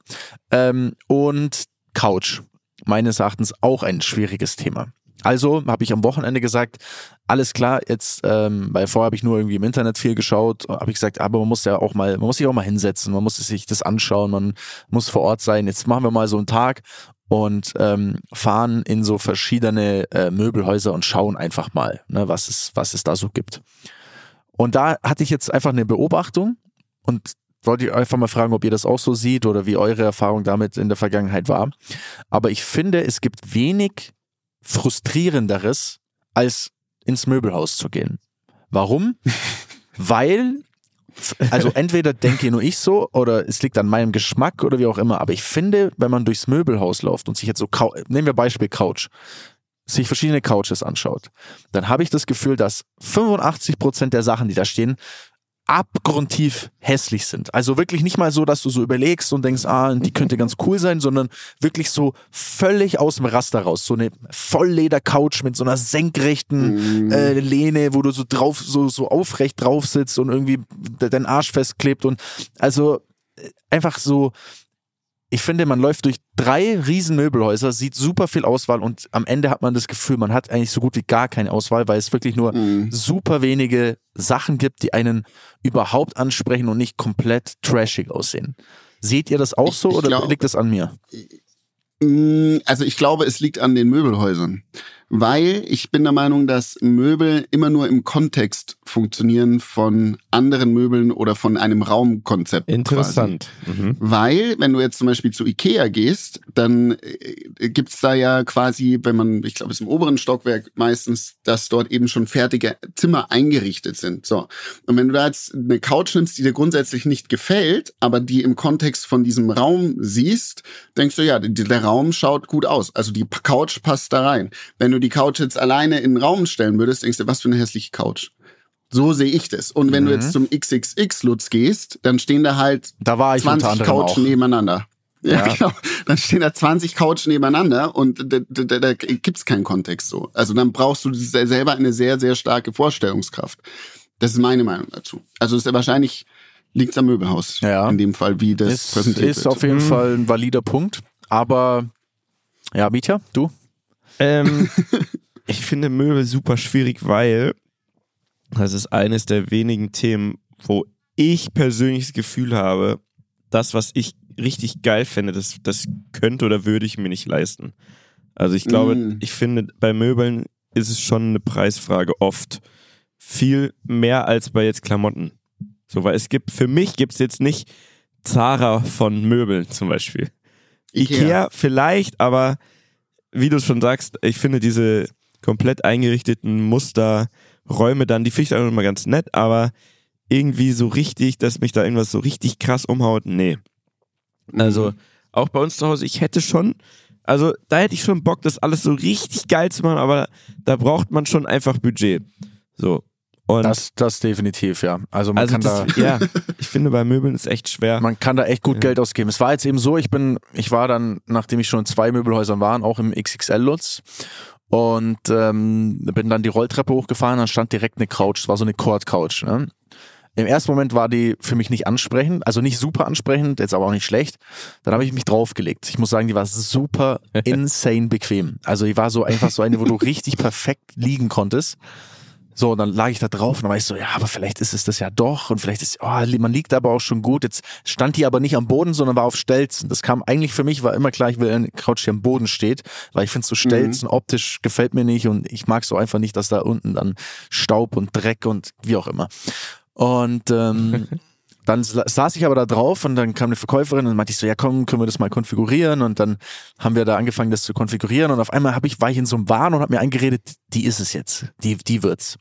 ähm, und Couch. Meines Erachtens auch ein schwieriges Thema. Also habe ich am Wochenende gesagt, alles klar, jetzt, ähm, weil vorher habe ich nur irgendwie im Internet viel geschaut, habe ich gesagt, aber man muss ja auch mal, man muss sich auch mal hinsetzen, man muss sich das anschauen, man muss vor Ort sein. Jetzt machen wir mal so einen Tag und ähm, fahren in so verschiedene äh, Möbelhäuser und schauen einfach mal, ne, was es, was es da so gibt. Und da hatte ich jetzt einfach eine Beobachtung und wollte ich einfach mal fragen, ob ihr das auch so seht oder wie eure Erfahrung damit in der Vergangenheit war. Aber ich finde, es gibt wenig frustrierenderes, als ins Möbelhaus zu gehen. Warum? Weil also entweder denke nur ich so oder es liegt an meinem Geschmack oder wie auch immer, aber ich finde, wenn man durchs Möbelhaus läuft und sich jetzt so, nehmen wir Beispiel Couch, sich verschiedene Couches anschaut, dann habe ich das Gefühl, dass 85 Prozent der Sachen, die da stehen, abgrundtief hässlich sind. Also wirklich nicht mal so, dass du so überlegst und denkst, ah, die könnte ganz cool sein, sondern wirklich so völlig aus dem Raster raus. So eine Vollleder-Couch mit so einer senkrechten mm. äh, Lehne, wo du so drauf, so, so aufrecht drauf sitzt und irgendwie dein Arsch festklebt und also äh, einfach so ich finde, man läuft durch drei riesen Möbelhäuser, sieht super viel Auswahl und am Ende hat man das Gefühl, man hat eigentlich so gut wie gar keine Auswahl, weil es wirklich nur mhm. super wenige Sachen gibt, die einen überhaupt ansprechen und nicht komplett trashig aussehen. Seht ihr das auch so ich, ich oder glaub, liegt das an mir? Mm, also ich glaube, es liegt an den Möbelhäusern weil ich bin der Meinung, dass Möbel immer nur im Kontext funktionieren von anderen Möbeln oder von einem Raumkonzept. Interessant. Mhm. Weil, wenn du jetzt zum Beispiel zu Ikea gehst, dann äh, gibt's da ja quasi, wenn man, ich glaube, es ist im oberen Stockwerk meistens, dass dort eben schon fertige Zimmer eingerichtet sind. So. Und wenn du da jetzt eine Couch nimmst, die dir grundsätzlich nicht gefällt, aber die im Kontext von diesem Raum siehst, denkst du, ja, der Raum schaut gut aus. Also die Couch passt da rein. Wenn du die Couch jetzt alleine in den Raum stellen würdest, denkst du, was für eine hässliche Couch. So sehe ich das. Und wenn mhm. du jetzt zum XXX-Lutz gehst, dann stehen da halt da war ich 20 Couchen nebeneinander. Ja, ja, genau. Dann stehen da 20 Couchen nebeneinander und da, da, da, da gibt's keinen Kontext so. Also dann brauchst du selber eine sehr, sehr starke Vorstellungskraft. Das ist meine Meinung dazu. Also ist ja wahrscheinlich liegt's am Möbelhaus. Ja. In dem Fall, wie das ist, präsentiert ist wird. Ist auf jeden mhm. Fall ein valider Punkt. Aber ja, Mietja, du? Ähm, ich finde Möbel super schwierig, weil das ist eines der wenigen Themen, wo ich persönlich das Gefühl habe, das, was ich richtig geil fände, das, das könnte oder würde ich mir nicht leisten. Also ich glaube, mm. ich finde, bei Möbeln ist es schon eine Preisfrage oft. Viel mehr als bei jetzt Klamotten. So, weil es gibt, für mich gibt es jetzt nicht Zara von Möbeln zum Beispiel. Ikea, Ikea vielleicht, aber wie du schon sagst, ich finde diese komplett eingerichteten Musterräume dann, die finde ich auch immer ganz nett, aber irgendwie so richtig, dass mich da irgendwas so richtig krass umhaut, nee. Also, auch bei uns zu Hause, ich hätte schon, also da hätte ich schon Bock, das alles so richtig geil zu machen, aber da braucht man schon einfach Budget. So. Und das, das definitiv, ja. Also man also kann das, da. Ja, ich finde bei Möbeln ist echt schwer. Man kann da echt gut ja. Geld ausgeben. Es war jetzt eben so, ich bin, ich war dann, nachdem ich schon in zwei Möbelhäusern war, auch im XXL-Lutz und ähm, bin dann die Rolltreppe hochgefahren, dann stand direkt eine Couch, es war so eine Cord-Couch. Ne? Im ersten Moment war die für mich nicht ansprechend, also nicht super ansprechend, jetzt aber auch nicht schlecht. Dann habe ich mich draufgelegt. Ich muss sagen, die war super insane bequem. Also die war so einfach so eine, wo du richtig perfekt liegen konntest. So, und dann lag ich da drauf und dann war ich so, ja, aber vielleicht ist es das ja doch und vielleicht ist, oh, man liegt aber auch schon gut. Jetzt stand die aber nicht am Boden, sondern war auf Stelzen. Das kam eigentlich für mich, war immer klar, ich will eine Couch, die am Boden steht, weil ich finde so Stelzen mhm. optisch gefällt mir nicht und ich mag so einfach nicht, dass da unten dann Staub und Dreck und wie auch immer. Und ähm, Dann saß ich aber da drauf und dann kam eine Verkäuferin und meinte ich so, ja komm, können wir das mal konfigurieren und dann haben wir da angefangen, das zu konfigurieren und auf einmal habe ich, war ich in so einem Wahn und habe mir eingeredet, die ist es jetzt, die, die wird's.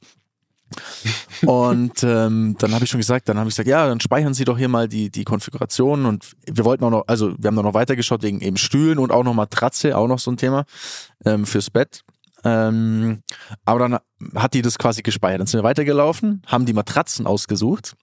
und ähm, dann habe ich schon gesagt, dann habe ich gesagt, ja, dann speichern Sie doch hier mal die, die Konfiguration und wir wollten auch noch, also wir haben da noch weitergeschaut wegen eben Stühlen und auch noch Matratze, auch noch so ein Thema ähm, fürs Bett. Ähm, aber dann hat die das quasi gespeichert. Dann sind wir weitergelaufen, haben die Matratzen ausgesucht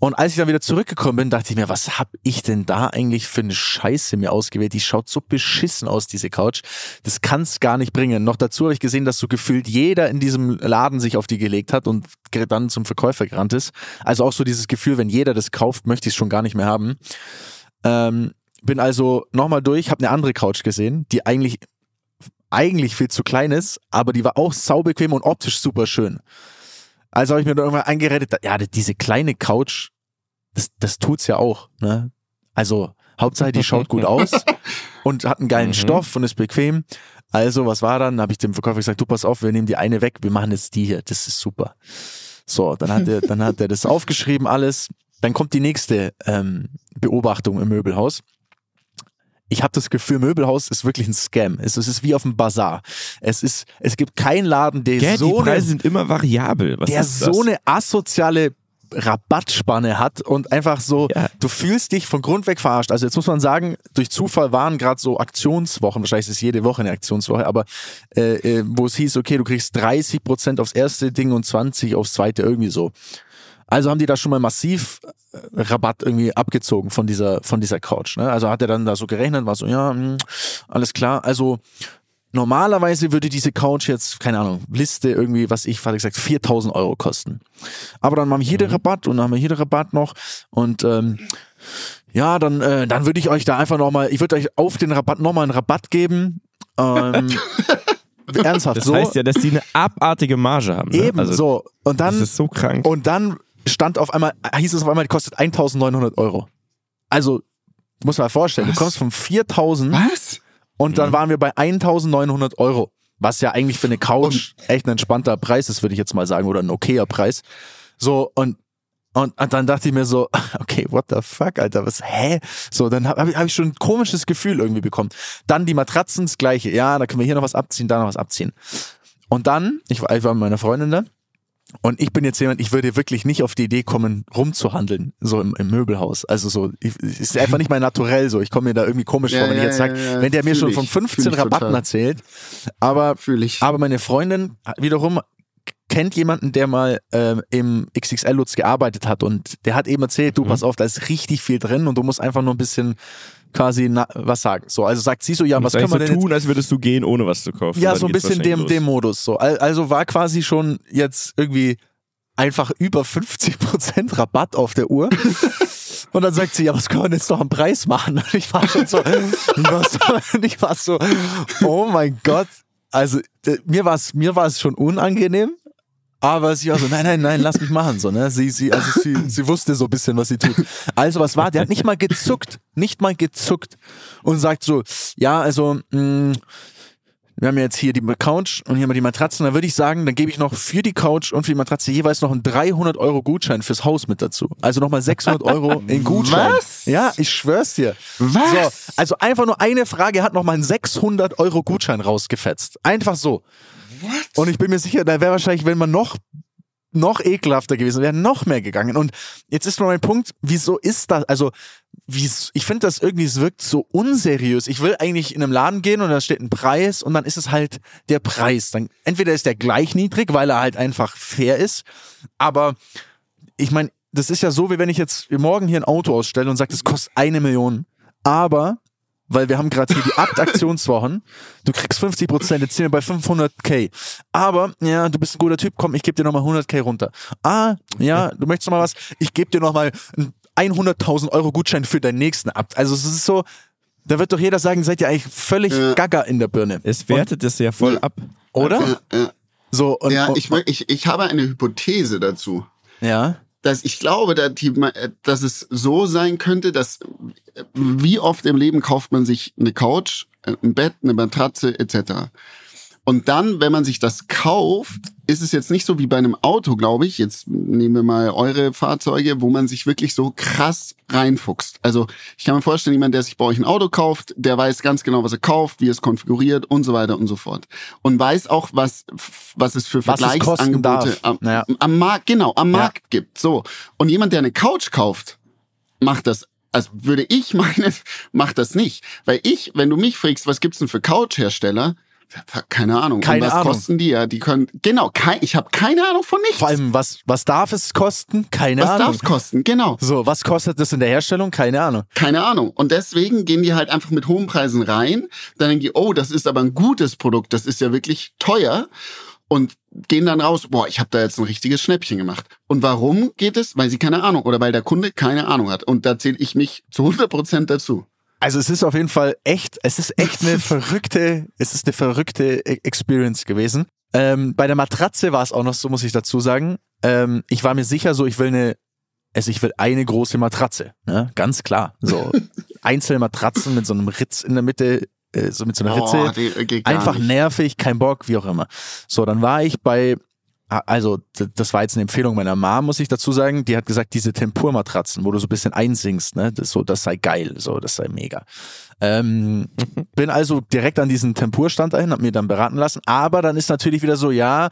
und als ich dann wieder zurückgekommen bin, dachte ich mir, was hab ich denn da eigentlich für eine Scheiße mir ausgewählt? Die schaut so beschissen aus, diese Couch. Das kann's gar nicht bringen. Noch dazu habe ich gesehen, dass so gefühlt jeder in diesem Laden sich auf die gelegt hat und dann zum Verkäufer gerannt ist. Also auch so dieses Gefühl, wenn jeder das kauft, möchte ich es schon gar nicht mehr haben. Ähm, bin also nochmal durch, habe eine andere Couch gesehen, die eigentlich eigentlich viel zu klein ist, aber die war auch saubequem und optisch super schön. Also habe ich mir dann irgendwann eingeredet, ja, diese kleine Couch, das, das tut's ja auch. Ne? Also Hauptsache, die schaut gut aus und hat einen geilen mhm. Stoff und ist bequem. Also, was war dann? Habe ich dem Verkäufer gesagt, du pass auf, wir nehmen die eine weg, wir machen jetzt die hier, das ist super. So, dann hat er, dann hat er das aufgeschrieben, alles. Dann kommt die nächste ähm, Beobachtung im Möbelhaus ich habe das Gefühl, Möbelhaus ist wirklich ein Scam. Es, es ist wie auf dem Bazar. Es ist, es gibt keinen Laden, der ja, so die Preise eine, sind immer variabel. Was der so eine asoziale Rabattspanne hat und einfach so, Ja. du fühlst dich von Grund weg verarscht. Also jetzt muss man sagen, durch Zufall waren gerade so Aktionswochen, wahrscheinlich ist es jede Woche eine Aktionswoche, aber äh, äh, wo es hieß, okay, du kriegst 30 Prozent aufs erste Ding und 20 aufs zweite, irgendwie so. Also haben die da schon mal massiv äh, Rabatt irgendwie abgezogen von dieser, von dieser Couch. Ne? Also hat er dann da so gerechnet, war so, ja, hm, alles klar. Also normalerweise würde diese Couch jetzt, keine Ahnung, Liste irgendwie, was ich, hatte gesagt, 4000 Euro kosten. Aber dann haben wir hier den Rabatt und dann haben wir hier den Rabatt noch und ähm, ja, dann, äh, dann würde ich euch da einfach nochmal, ich würde euch auf den Rabatt nochmal einen Rabatt geben. Ähm, ernsthaft, Das so. heißt ja, dass die eine abartige Marge haben. Ne? Eben also, so. Und dann, Das ist so krank. und dann stand auf einmal, hieß es auf einmal, die kostet 1900 Euro. Also, musst dir mal vorstellen, Was? du kommst von 4000 Was? und Mhm. dann waren wir bei 1900 Euro. Was ja eigentlich für eine Couch echt ein entspannter Preis ist, würde ich jetzt mal sagen, oder ein okayer Preis. So, und, und, und dann dachte ich mir so, okay, what the fuck, Alter, was, hä? So, dann habe hab ich, schon ein komisches Gefühl irgendwie bekommen. Dann die Matratzen, das gleiche. Ja, da können wir hier noch was abziehen, da noch was abziehen. Und dann, ich war, ich war mit meiner Freundin da, und ich bin jetzt jemand, ich würde wirklich nicht auf die Idee kommen, rumzuhandeln, so im, im Möbelhaus. Also so, ich, ist einfach nicht mein Naturell so. Ich komme mir da irgendwie komisch Ja, vor, wenn ich ja, jetzt sage, ja, wenn der mir schon ich, von fühl 15 ich Rabatten total. erzählt. Aber, ich. aber meine Freundin wiederum kennt jemanden, der mal ähm, im XXL Lutz gearbeitet hat und der hat eben erzählt, du pass auf, da ist richtig viel drin und du musst einfach nur ein bisschen quasi na, was sagen. So, also sagt sie so, ja, was können wir so denn jetzt tun, als würdest du gehen, ohne was zu kaufen. ja, so ein bisschen dem, dem Modus. So. Al- Also war quasi schon jetzt irgendwie einfach über 50% Rabatt auf der Uhr. Und dann sagt sie, ja, was können wir denn jetzt noch am Preis machen? Und ich war schon so, ich war so, ich war so oh mein Gott. Also mir war es mir war's schon unangenehm, aber sie war so, nein, nein, nein, lass mich machen. So, ne? Sie, sie, also sie, sie wusste so ein bisschen, was sie tut. Also was war? Der hat nicht mal gezuckt, nicht mal gezuckt und sagt so, ja, also, mh, wir haben ja jetzt hier die Couch und hier haben wir die Matratzen. Da würde ich sagen, dann gebe ich noch für die Couch und für die Matratze jeweils noch einen 300 Euro Gutschein fürs Haus mit dazu. Also nochmal 600 Euro in Gutschein. Was? Ja, ich schwör's dir. Was? So, also einfach nur eine Frage, er hat nochmal einen 600 Euro Gutschein rausgefetzt. Einfach so. Und ich bin mir sicher, da wäre wahrscheinlich, wenn man noch noch ekelhafter gewesen, wäre noch mehr gegangen. Und jetzt ist nur mein Punkt, wieso ist das, also, wie, ich finde das irgendwie, es wirkt so unseriös. Ich will eigentlich in einem Laden gehen und da steht ein Preis und dann ist es halt der Preis. Dann, entweder ist der gleich niedrig, weil er halt einfach fair ist, aber ich meine, das ist ja so, wie wenn ich jetzt morgen hier ein Auto ausstelle und sage, das kostet eine Million, aber weil wir haben gerade hier die Abt-Aktionswochen. Du kriegst 50 Prozent, jetzt sind wir bei 500k. Aber, ja, du bist ein guter Typ, komm, ich gebe dir nochmal 100k runter. Ah, ja, du möchtest noch mal was? Ich gebe dir nochmal einen 100.000 Euro Gutschein für deinen nächsten Abt. Also es ist so, da wird doch jeder sagen, seid ihr eigentlich völlig Ja. gaga in der Birne. Es wertet das ja voll ab. Oder? Ja, ja. So, und, ja ich, ich, ich habe eine Hypothese dazu. ja. Dass ich glaube, dass, die, äh, dass es so sein könnte, dass äh, wie oft im Leben kauft man sich eine Couch, äh, ein Bett, eine Matratze etc. Und dann, wenn man sich das kauft, ist es jetzt nicht so wie bei einem Auto, glaube ich. Jetzt nehmen wir mal eure Fahrzeuge, wo man sich wirklich so krass reinfuchst. Also ich kann mir vorstellen, jemand, der sich bei euch ein Auto kauft, der weiß ganz genau, was er kauft, wie er es konfiguriert und so weiter und so fort. Und weiß auch, was, was es für Was Vergleichsangebote am, Ja. am Markt, genau, am Ja. Markt gibt. So. Und jemand, der eine Couch kauft, macht das. Also würde ich meinen, macht das nicht. Weil ich, wenn du mich fragst, was gibt's denn für Couchhersteller? Keine Ahnung. Keine Und was Ahnung. kosten die? Ja, die können. Genau, kein, ich habe keine Ahnung von nichts. Vor allem, was, was darf es kosten? Keine was Ahnung. darf's kosten? Genau. So, was kostet das in der Herstellung? Keine Ahnung. Keine Ahnung. Und deswegen gehen die halt einfach mit hohen Preisen rein. Dann denken die, oh, das ist aber ein gutes Produkt, das ist ja wirklich teuer. Und gehen dann raus, boah, ich habe da jetzt ein richtiges Schnäppchen gemacht. Und warum geht es? Weil sie keine Ahnung oder weil der Kunde keine Ahnung hat. Und da zähle ich mich zu 100 Prozent dazu. Also es ist auf jeden Fall echt, es ist echt eine verrückte, es ist eine verrückte E- Experience gewesen. Ähm, bei der Matratze war es auch noch so, muss ich dazu sagen. Ähm, ich war mir sicher so, ich will eine, also ich will eine große Matratze, ne? ganz klar. So einzelne Matratzen mit so einem Ritz in der Mitte, äh, so mit so einer Ritze. Boah, die, gar Einfach nicht. nervig, kein Bock, wie auch immer. So, dann war ich bei, also d- das war jetzt eine Empfehlung meiner Mom, muss ich dazu sagen. Die hat gesagt, diese Tempurmatratzen, wo du so ein bisschen einsinkst, ne, das, so, das sei geil, so, das sei mega. Ähm, bin also direkt an diesen Tempurstand dahin, hab mir dann beraten lassen. Aber dann ist natürlich wieder so, ja,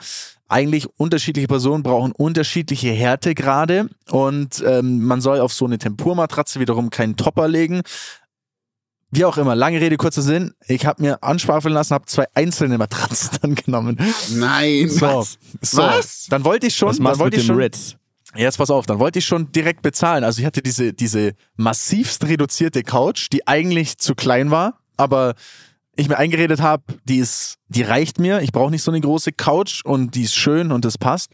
eigentlich unterschiedliche Personen brauchen unterschiedliche Härtegrade und ähm, man soll auf so eine Tempurmatratze wiederum keinen Topper legen. Wie auch immer, lange Rede, kurzer Sinn. Ich habe mir anschwafeln lassen, habe zwei einzelne Matratzen dann genommen. Nein, So, was? so. Was? Dann wollte ich schon, Was dann machst du mit wollte ich dem schon, Ritz? Jetzt pass auf, dann wollte ich schon direkt bezahlen. Also ich hatte diese, diese massivst reduzierte Couch, die eigentlich zu klein war, aber ich mir eingeredet habe, die ist, die reicht mir. Ich brauche nicht so eine große Couch und die ist schön und das passt.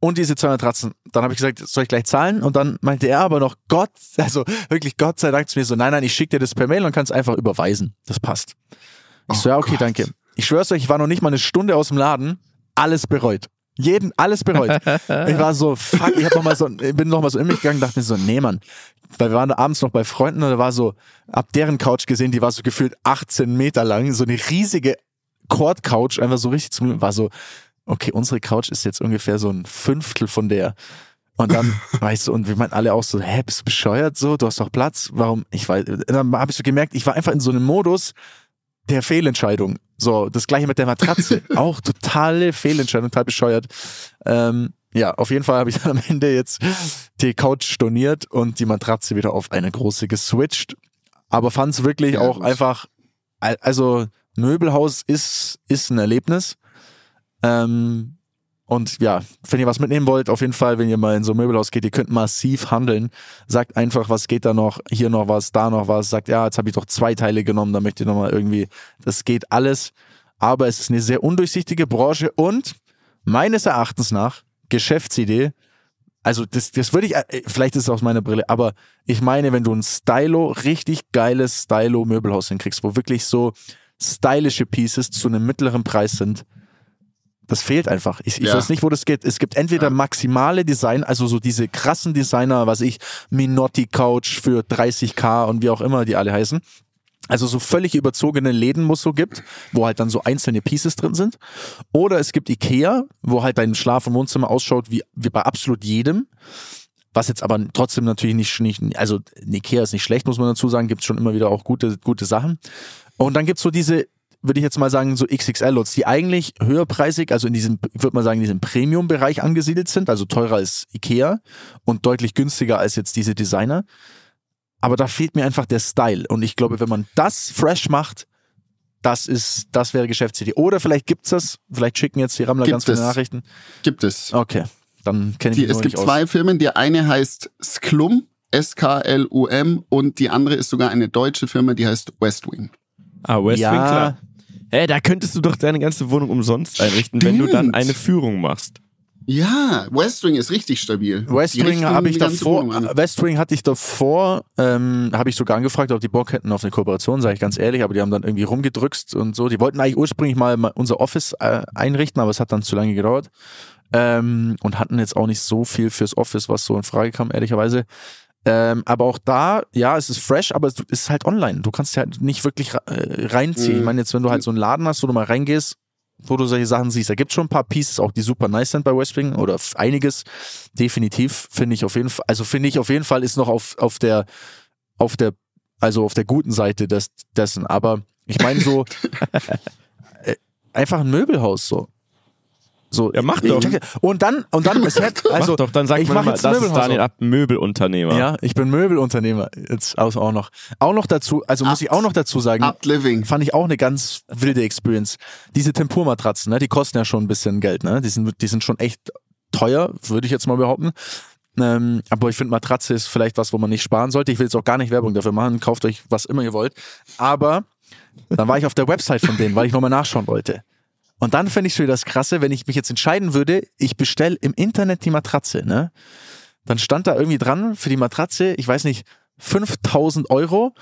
Und diese zwei Matratzen. Dann habe ich gesagt, soll ich gleich zahlen? Und dann meinte er aber noch, Gott, also wirklich Gott sei Dank zu mir so, nein, nein, ich schicke dir das per Mail und kannst einfach überweisen. Das passt. Ich so, ja, okay, Gott. danke. Ich schwör's euch, ich war noch nicht mal eine Stunde aus dem Laden, alles bereut. Jeden, alles bereut. ich war so, fuck, ich hab noch mal so, ich bin noch mal so in mich gegangen, dachte mir so, nee, Mann. Weil wir waren da abends noch bei Freunden und da war so, ab deren Couch gesehen, die war so gefühlt 18 Meter lang, so eine riesige Cord-Couch, einfach so richtig zum, war so, okay, unsere Couch ist jetzt ungefähr so ein Fünftel von der. Und dann, weißt du, und wir meinten alle auch so, hä, bist du bescheuert so? Du hast doch Platz. Warum? Ich weiß, dann habe ich so gemerkt, ich war einfach in so einem Modus der Fehlentscheidung. So, das gleiche mit der Matratze. auch totale Fehlentscheidung, total bescheuert. Ähm, ja, auf jeden Fall habe ich dann am Ende jetzt die Couch storniert und die Matratze wieder auf eine große geswitcht. Aber fand es wirklich Ja, auch gut. einfach, al- also Möbelhaus ist, ist ein Erlebnis. Ähm, und ja, wenn ihr was mitnehmen wollt, auf jeden Fall, wenn ihr mal in so ein Möbelhaus geht, ihr könnt massiv handeln. Sagt einfach, was geht da noch, hier noch was, da noch was. Sagt, ja, jetzt habe ich doch zwei Teile genommen, da möchte ich nochmal irgendwie, das geht alles. Aber es ist eine sehr undurchsichtige Branche und meines Erachtens nach Geschäftsidee. Also das, das würde ich, äh, vielleicht ist es aus meiner Brille, aber ich meine, wenn du ein Stylo, richtig geiles Stylo-Möbelhaus hinkriegst, wo wirklich so stylische Pieces zu einem mittleren Preis sind, das fehlt einfach. Ich, ich Ja. weiß nicht, wo das geht. Es gibt entweder maximale Design, also so diese krassen Designer, was ich, Minotti Couch für 30k und wie auch immer die alle heißen. Also so völlig überzogene Läden, wo es so gibt, wo halt dann so einzelne Pieces drin sind. Oder es gibt Ikea, wo halt dein Schlaf- und Wohnzimmer ausschaut wie, wie bei absolut jedem. Was jetzt aber trotzdem natürlich nicht, nicht also Ikea ist nicht schlecht, muss man dazu sagen, gibt schon immer wieder auch gute, gute Sachen. Und dann gibt's so diese, würde ich jetzt mal sagen, so XXL-Lots, die eigentlich höherpreisig, also in diesem, ich würde mal sagen, in diesem Premium-Bereich angesiedelt sind, also teurer als Ikea und deutlich günstiger als jetzt diese Designer. Aber da fehlt mir einfach der Style. Und ich glaube, wenn man das fresh macht, das ist, das wäre Geschäftsidee. Oder vielleicht gibt's das, vielleicht schicken jetzt die Rammler Gibt ganz viele es. Nachrichten. Gibt es. Okay, dann kenne ich Die, es gibt nicht aus. zwei Firmen. Die eine heißt Sklum, S-K-L-U-M, und die andere ist sogar eine deutsche Firma, die heißt Westwing. Ah, West Ja. Wing, klar. Hä, da könntest du doch deine ganze Wohnung umsonst einrichten, wenn du dann Stimmt. eine Führung machst. Ja, Westwing ist richtig stabil. Westwing habe ich davor. Westwing hatte ich davor, ähm, habe ich sogar angefragt, ob die Bock hätten auf eine Kooperation, sage ich ganz ehrlich, aber die haben dann irgendwie rumgedrückt und so. Die wollten eigentlich ursprünglich mal mal unser Office äh, einrichten, aber es hat dann zu lange gedauert. Ähm, und hatten jetzt auch nicht so viel fürs Office, was so in Frage kam, ehrlicherweise. Ähm, aber auch da, ja, es ist fresh, aber es ist halt online. Du kannst ja halt nicht wirklich äh, reinziehen. Mhm. Ich meine, jetzt, wenn du halt so einen Laden hast, wo du mal reingehst, wo du solche Sachen siehst, da gibt schon ein paar Pieces, auch die super nice sind bei Westwing oder einiges. Definitiv finde ich auf jeden Fall, also finde ich auf jeden Fall ist noch auf, auf der, auf der, also auf der guten Seite des, dessen. Aber ich meine so, äh, einfach ein Möbelhaus so. So, Ja, mach ich- doch. ich- Und dann, und dann, es hätte, also, Mach doch, dann sag ich mal, mach immer, jetzt das ist Daniel. Ab, Möbelunternehmer. Ja, ich bin Möbelunternehmer. Jetzt auch auch noch. Auch noch dazu, also muss ich auch noch dazu sagen, Living. fand ich auch eine ganz wilde Experience. Diese Tempurmatratzen, ne, die kosten ja schon ein bisschen Geld, ne? Die sind, die sind schon echt teuer, würde ich jetzt mal behaupten. Ähm, aber ich finde, Matratze ist vielleicht was, wo man nicht sparen sollte. Ich will jetzt auch gar nicht Werbung dafür machen. Kauft euch was immer ihr wollt. Aber dann war ich auf der Website von denen, weil ich nochmal nachschauen wollte. Und dann fände ich schon wieder das Krasse, wenn ich mich jetzt entscheiden würde, ich bestelle im Internet die Matratze, ne? Dann stand da irgendwie dran für die Matratze, ich weiß nicht, 5000 Euro.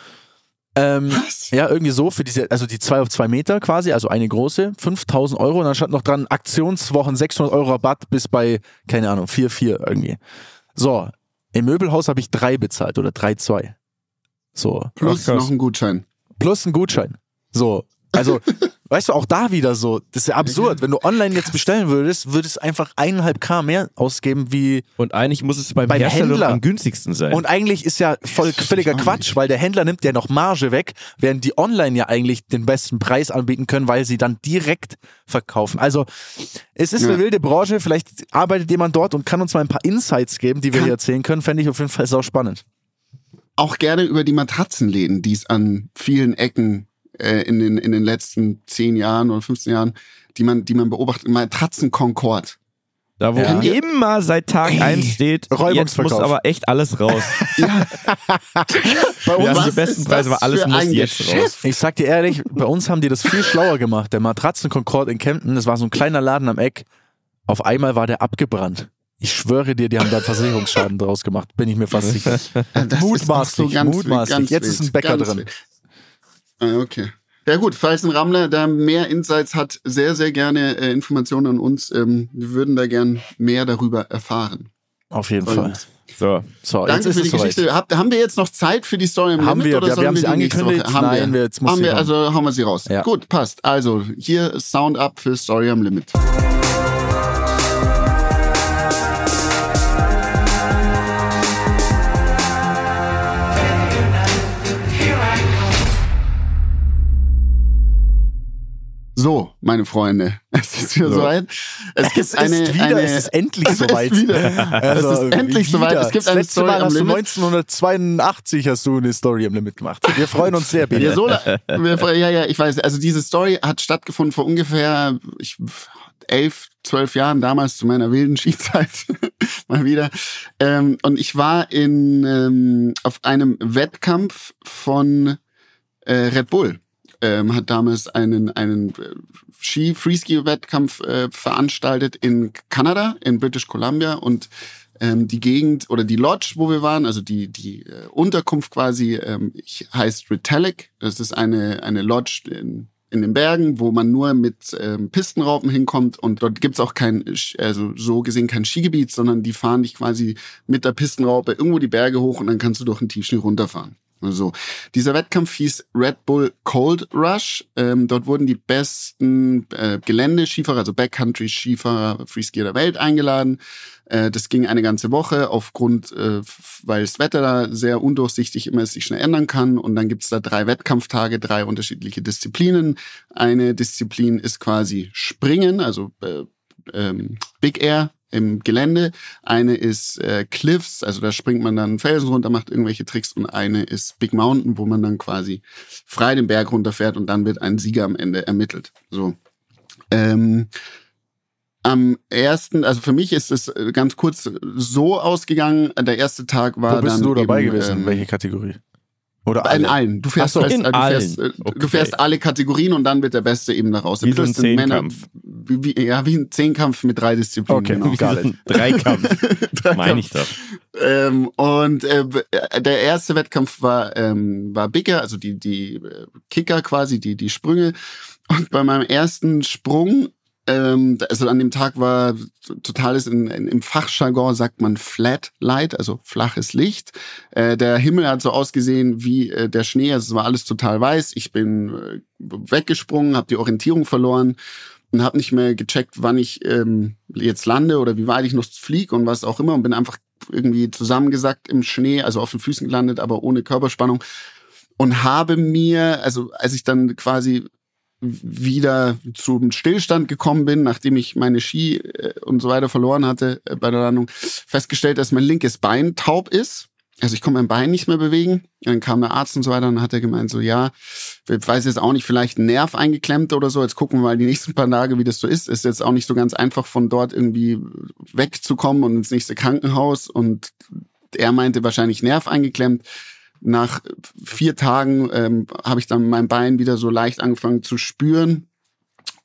Ähm, Was? ja, irgendwie so für diese, also die zwei auf zwei Meter quasi, also eine große, 5000 Euro und dann stand noch dran Aktionswochen 600 Euro Rabatt bis bei, keine Ahnung, 4,4 irgendwie. So, im Möbelhaus habe ich drei bezahlt oder 3,2. So, Plus Ach, noch ein Gutschein. plus ein Gutschein. So, also, Weißt du, auch da wieder so. Das ist ja absurd. Wenn du online jetzt bestellen würdest, würdest du einfach eineinhalb K mehr ausgeben wie. Und eigentlich muss es beim, Beim Händler. am günstigsten sein. Und eigentlich ist ja voll das völliger Quatsch, weil der Händler nimmt ja noch Marge weg, während die online ja eigentlich den besten Preis anbieten können, weil sie dann direkt verkaufen. Also es ist Ja. eine wilde Branche. Vielleicht arbeitet jemand dort und kann uns mal ein paar Insights geben, die wir Kann- hier erzählen können. Fände ich auf jeden Fall sau spannend. Auch gerne über die Matratzenläden, die es an vielen Ecken äh, in, den, in den letzten 10 Jahren oder 15 Jahren, die man, die man beobachtet. Matratzen Concord. da, wo Ja. immer seit Tag Ey, 1 steht, jetzt muss aber echt alles raus. Ja, Bei uns, haben die besten ist Preise, das aber alles für muss jetzt Geschäft? raus. ich sag dir ehrlich, bei uns haben die das viel schlauer gemacht. Der Matratzen Concord in Kempten, das war so ein kleiner Laden am Eck. Auf einmal war der abgebrannt. Ich schwöre dir, die haben da einen Versicherungsschaden draus gemacht. Bin ich mir fast sicher. das ist auch Mutmaßlich, mutmaßlich. ganz Jetzt ist ein Bäcker ganz drin. wild. Ah, okay. Ja gut, falls ein Rammler da mehr Insights hat, sehr, sehr gerne äh, Informationen an uns. Ähm, wir würden da gern mehr darüber erfahren. Auf jeden Und Fall. So. So, Danke jetzt für die. Geschichte. Hab, haben wir jetzt noch Zeit für die Story im Haben Limit wir, oder wir- wir haben sie angekündigt. Haben Nein, wir. jetzt muss haben wir, also hauen wir sie raus. Ja. Gut, passt. Also, hier Sound up für Story am Limit. So, meine Freunde, es ist wieder So. soweit. Es gibt Es eine, ist wieder, eine, es ist endlich es ist soweit. wieder. Also, es ist endlich wieder. soweit. Es gibt das eine letzte Story Mal hast du Limit. 1982 hast du eine Story am Limit gemacht. Wir freuen uns sehr, Bene. Ja, so, wir- ja, ja, ich weiß. Also diese Story hat stattgefunden vor ungefähr ich, elf, zwölf Jahren, damals zu meiner wilden Skizeit mal wieder. Ähm, und ich war in ähm, auf einem Wettkampf von äh, Red Bull. Ähm, hat damals einen einen äh, Ski Freeski Wettkampf äh, veranstaltet in Kanada in British Columbia und ähm, die Gegend oder die Lodge, wo wir waren, also die die äh, Unterkunft quasi, ähm, heißt Retallick. Das ist eine eine Lodge in in den Bergen, wo man nur mit ähm, Pistenraupen hinkommt und dort gibt's auch kein, also so gesehen kein Skigebiet, sondern die fahren dich quasi mit der Pistenraupe irgendwo die Berge hoch und dann kannst du durch den Tiefschnee runterfahren. Also dieser Wettkampf hieß Red Bull Cold Rush. Ähm, dort wurden die besten äh, Gelände-Skifahrer, also Backcountry-Skifahrer, Freeskier der Welt eingeladen. Äh, das ging eine ganze Woche aufgrund, äh, weil das Wetter da sehr undurchsichtig immer sich schnell ändern kann. Und dann gibt's da drei Wettkampftage, drei unterschiedliche Disziplinen. Eine Disziplin ist quasi Springen, also äh, ähm, Big Air im Gelände. Eine ist äh, Cliffs, also da springt man dann Felsen runter, macht irgendwelche Tricks. Und eine ist Big Mountain, wo man dann quasi frei den Berg runterfährt und dann wird ein Sieger am Ende ermittelt. So. Ähm, am ersten, also für mich ist es äh, ganz kurz so ausgegangen. Der erste Tag war Wo bist dann du dabei eben, gewesen? ähm, Welche Kategorie? Oder in alle? allen. Du fährst, so, in äh, du, fährst, allen. äh, Okay. du fährst alle Kategorien und dann wird der Beste eben daraus. Wie so ein sind Männer- Zehnkampf. Wie, ja, wie ein Zehnkampf mit drei Disziplinen. Okay, genau. got it. Dreikampf, meine ich doch. Ähm, und äh, der erste Wettkampf war ähm, war Bigger, also die die äh, Kicker quasi, die die Sprünge. Und bei meinem ersten Sprung, ähm, also an dem Tag war totales in, in, im Fachjargon sagt man Flat Light, also flaches Licht. Äh, der Himmel hat so ausgesehen wie äh, der Schnee, also es war alles total weiß. Ich bin äh, weggesprungen, habe die Orientierung verloren und habe nicht mehr gecheckt, wann ich ähm, jetzt lande oder wie weit ich noch fliege und was auch immer und bin einfach irgendwie zusammengesackt im Schnee, also auf den Füßen gelandet, aber ohne Körperspannung und habe mir, also als ich dann quasi wieder zum Stillstand gekommen bin, nachdem ich meine Ski äh, und so weiter verloren hatte äh, bei der Landung, festgestellt, dass mein linkes Bein taub ist. Also ich konnte mein Bein nicht mehr bewegen. Dann kam der Arzt und so weiter und hat er gemeint, so ja, ich weiß jetzt auch nicht, vielleicht ein Nerv eingeklemmt oder so. Jetzt gucken wir mal die nächsten paar Tage, wie das so ist. Ist jetzt auch nicht so ganz einfach, von dort irgendwie wegzukommen und ins nächste Krankenhaus. Und er meinte wahrscheinlich Nerv eingeklemmt. Nach vier Tagen ähm, habe ich dann mein Bein wieder so leicht angefangen zu spüren.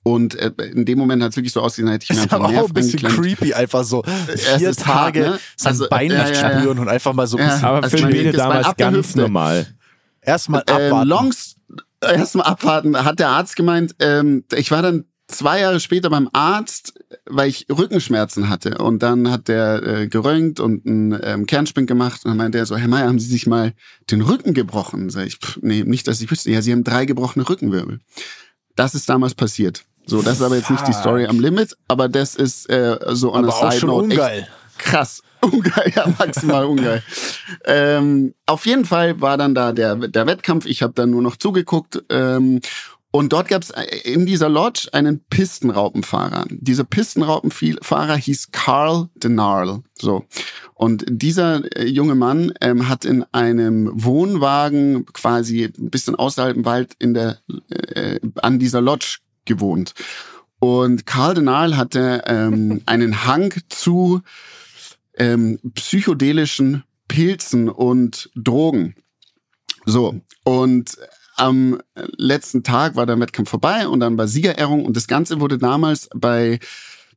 Und äh, in dem Moment hat es wirklich so ausgesehen, hätte ich mir ist einfach aber auch ein bisschen eingeklemmt. creepy, einfach so vier ist hart, Tage ne? sein Also, Bein ja, nicht ja, ja. spüren und einfach mal so ein Ja. bisschen Aber Also für mein Bene damals ganz Hüfte. normal. erstmal Ähm, abwarten. Longs erstmal abwarten, hat der Arzt gemeint. Ähm, ich war dann zwei Jahre später beim Arzt, weil ich Rückenschmerzen hatte. Und dann hat der äh, geröntgt und einen ähm, Kernspind gemacht. Und dann meinte er so, Herr Meier, haben Sie sich mal den Rücken gebrochen? Sag ich, pff, nee, nicht, dass ich wüsste. Ja, Sie haben drei gebrochene Rückenwirbel. Das ist damals passiert. So, das ist aber jetzt nicht die Story am Limit, aber das ist äh, so on Aber a auch side schon note ungeil. krass. Ungeil, ja, maximal ungeil. ähm, auf jeden Fall war dann da der, der Wettkampf. Ich habe dann nur noch zugeguckt. Ähm, und dort gab es in dieser Lodge einen Pistenraupenfahrer. Dieser Pistenraupenfahrer hieß Carl Denarl. So. Und dieser äh, junge Mann ähm, hat in einem Wohnwagen quasi ein bisschen außerhalb im Wald in der, äh, an dieser Lodge gewohnt. Und Karl Denal hatte ähm, einen Hang zu ähm, psychedelischen Pilzen und Drogen. So, und am letzten Tag war der Wettkampf vorbei und dann war Siegerehrung und das Ganze wurde damals bei,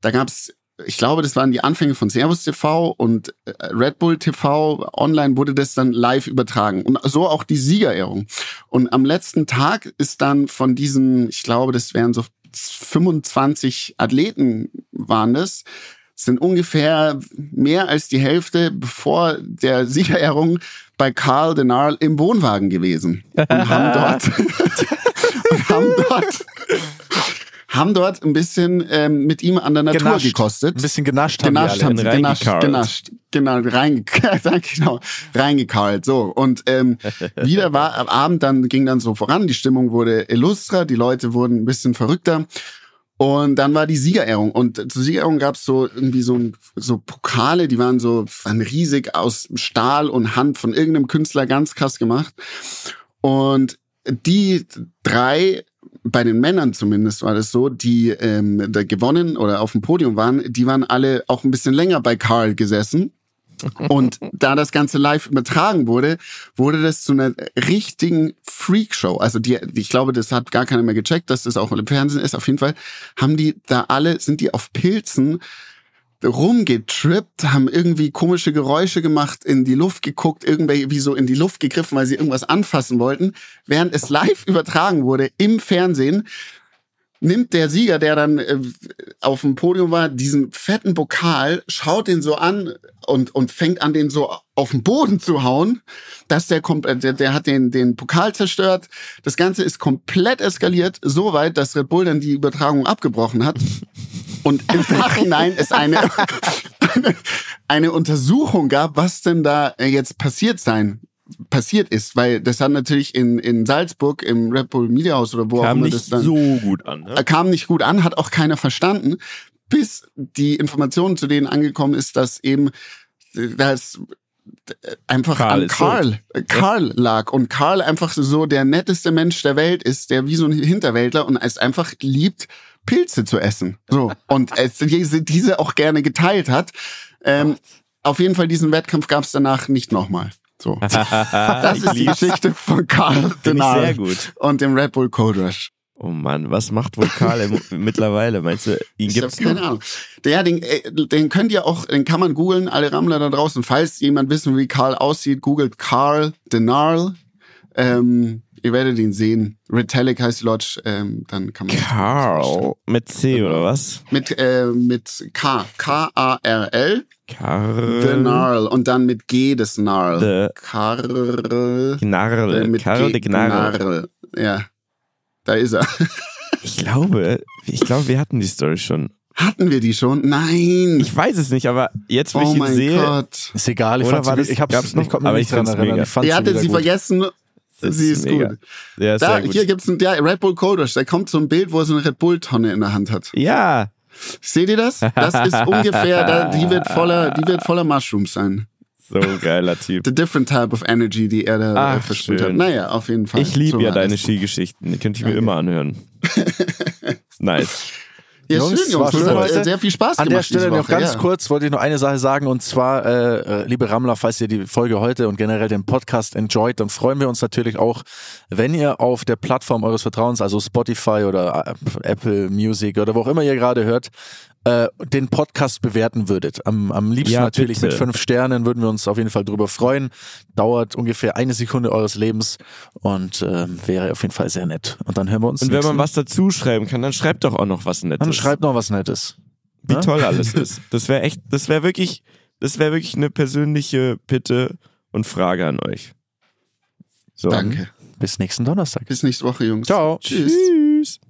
da gab's ich glaube, das waren die Anfänge von Servus TV und äh, Red Bull TV. Online wurde das dann live übertragen. Und so auch die Siegerehrung. Und am letzten Tag ist dann von diesen, ich glaube, das wären so 25 Athleten waren das, sind ungefähr mehr als die Hälfte bevor der Siegerehrung bei Karl Denarl im Wohnwagen gewesen und haben dort und haben dort haben dort ein bisschen ähm, mit ihm an der Natur Genascht. gekostet. Ein bisschen genascht haben Genascht haben sie, genascht, genascht, genau, rein, genau, reingekarlt, so. Und ähm, wieder war am Abend, dann ging dann so voran, die Stimmung wurde illustrer, die Leute wurden ein bisschen verrückter. Und dann war die Siegerehrung. Und zur Siegerehrung gab es so irgendwie so, so Pokale, die waren so waren riesig aus Stahl und Hand von irgendeinem Künstler ganz krass gemacht. Und die drei, bei den Männern zumindest war das so, die ähm, da gewonnen oder auf dem Podium waren, die waren alle auch ein bisschen länger bei Karl gesessen. Und da das Ganze live übertragen wurde, wurde das zu einer richtigen Freakshow. Also die, ich glaube, das hat gar keiner mehr gecheckt, dass das auch im Fernsehen ist. Auf jeden Fall haben die da alle, sind die auf Pilzen rumgetrippt, haben irgendwie komische Geräusche gemacht, in die Luft geguckt, irgendwie so in die Luft gegriffen, weil sie irgendwas anfassen wollten. Während es live übertragen wurde im Fernsehen, nimmt der Sieger, der dann äh, auf dem Podium war, diesen fetten Pokal, schaut den so an und, und fängt an, den so auf den Boden zu hauen. Dass der, kommt, äh, der, der hat den, den Pokal zerstört. Das Ganze ist komplett eskaliert, so weit, dass Red Bull dann die Übertragung abgebrochen hat. Und im Nachhinein es eine, eine, eine Untersuchung gab, was denn da äh, jetzt passiert sein passiert ist, weil das hat natürlich in, in Salzburg im Red Bull Media House oder wo auch Kam immer nicht das dann so gut an. Ne? äh, kam nicht gut an, hat auch keiner verstanden, bis die Information zu denen angekommen ist, dass eben das äh, einfach Karl an Karl, äh, Karl lag und Karl einfach so der netteste Mensch der Welt ist, der wie so ein Hinterwäldler und es einfach liebt, Pilze zu essen. So und es diese, diese auch gerne geteilt hat. Ähm, auf jeden Fall diesen Wettkampf gab es danach nicht nochmal. So. Das Ich ist die. Geschichte von Karl ich Denal sehr gut. und dem Red Bull Code Rush. Oh Mann, was macht wohl Karl mittlerweile? Meinst du, ihn Ich gibt's keine noch? Ahnung. Der, den, äh, den könnt ihr auch, den kann man googeln, alle Rammler da draußen. Falls jemand wissen, will, wie Karl aussieht, googelt Karl Denarl. Ähm, ihr werdet ihn sehen. Retallic heißt die Lodge, ähm, dann kann man Karl mit C oder was? mit äh, mit K K-A-R-L Karl. Denarl und dann mit G des Narl. De Karl Gnarl. äh, mit Karl G de Gnarl. Gnarl. Ja, da ist er. Ich glaube, ich glaube, wir hatten die Story schon. Hatten wir die schon? Nein. Ich weiß es nicht, aber jetzt, wo oh ich ihn mein sehe, Gott. Ist egal, ich, Oder fand war sie, das- ich, hab's, noch? ich mich Aber nicht ich dran erinnern. mega. Ich fand Ihr sie hattet sie gut. vergessen. Das sie ist ist gut. Ja, Da, sehr gut. hier gibt's ein ja, Red Bull Coders. Da kommt so ein Bild, wo er so eine Red Bull Tonne in der Hand hat. ja, Seht ihr das? Das ist ungefähr, da, die wird voller, die wird voller Mushrooms sein. so geiler Typ. The different type of energy, die er da Ach, äh, versprüht hat. schön. Naja, auf jeden Fall. Ich liebe So ja deine. Skigeschichten. Die könnte ich mir Danke. immer anhören. nice. Ja, Jungs, schön, Jungs. war schön hat äh, sehr viel Spaß An gemacht. der Stelle noch ganz ja. kurz wollte ich noch eine Sache sagen und zwar, äh, äh, liebe Rammler, falls ihr die Folge heute und generell den Podcast enjoyt, dann freuen wir uns natürlich auch, wenn ihr auf der Plattform eures Vertrauens, also Spotify oder äh, Apple Music oder wo auch immer ihr gerade hört, äh, den Podcast bewerten würdet. Am, am liebsten Ja, natürlich bitte. mit fünf Sternen würden wir uns auf jeden Fall drüber freuen. Dauert ungefähr eine Sekunde eures Lebens und ähm, wäre auf jeden Fall sehr nett. Und dann hören wir uns. Und wenn man was dazu schreiben kann, dann schreibt doch auch noch was Nettes. dann schreibt noch was Nettes. wie ne? toll alles ist. Das wäre echt, das wäre wirklich, das wäre wirklich eine persönliche Bitte und Frage an euch. So. Danke. Bis nächsten Donnerstag. Bis nächste Woche, Jungs. Ciao. Tschüss. Tschüss.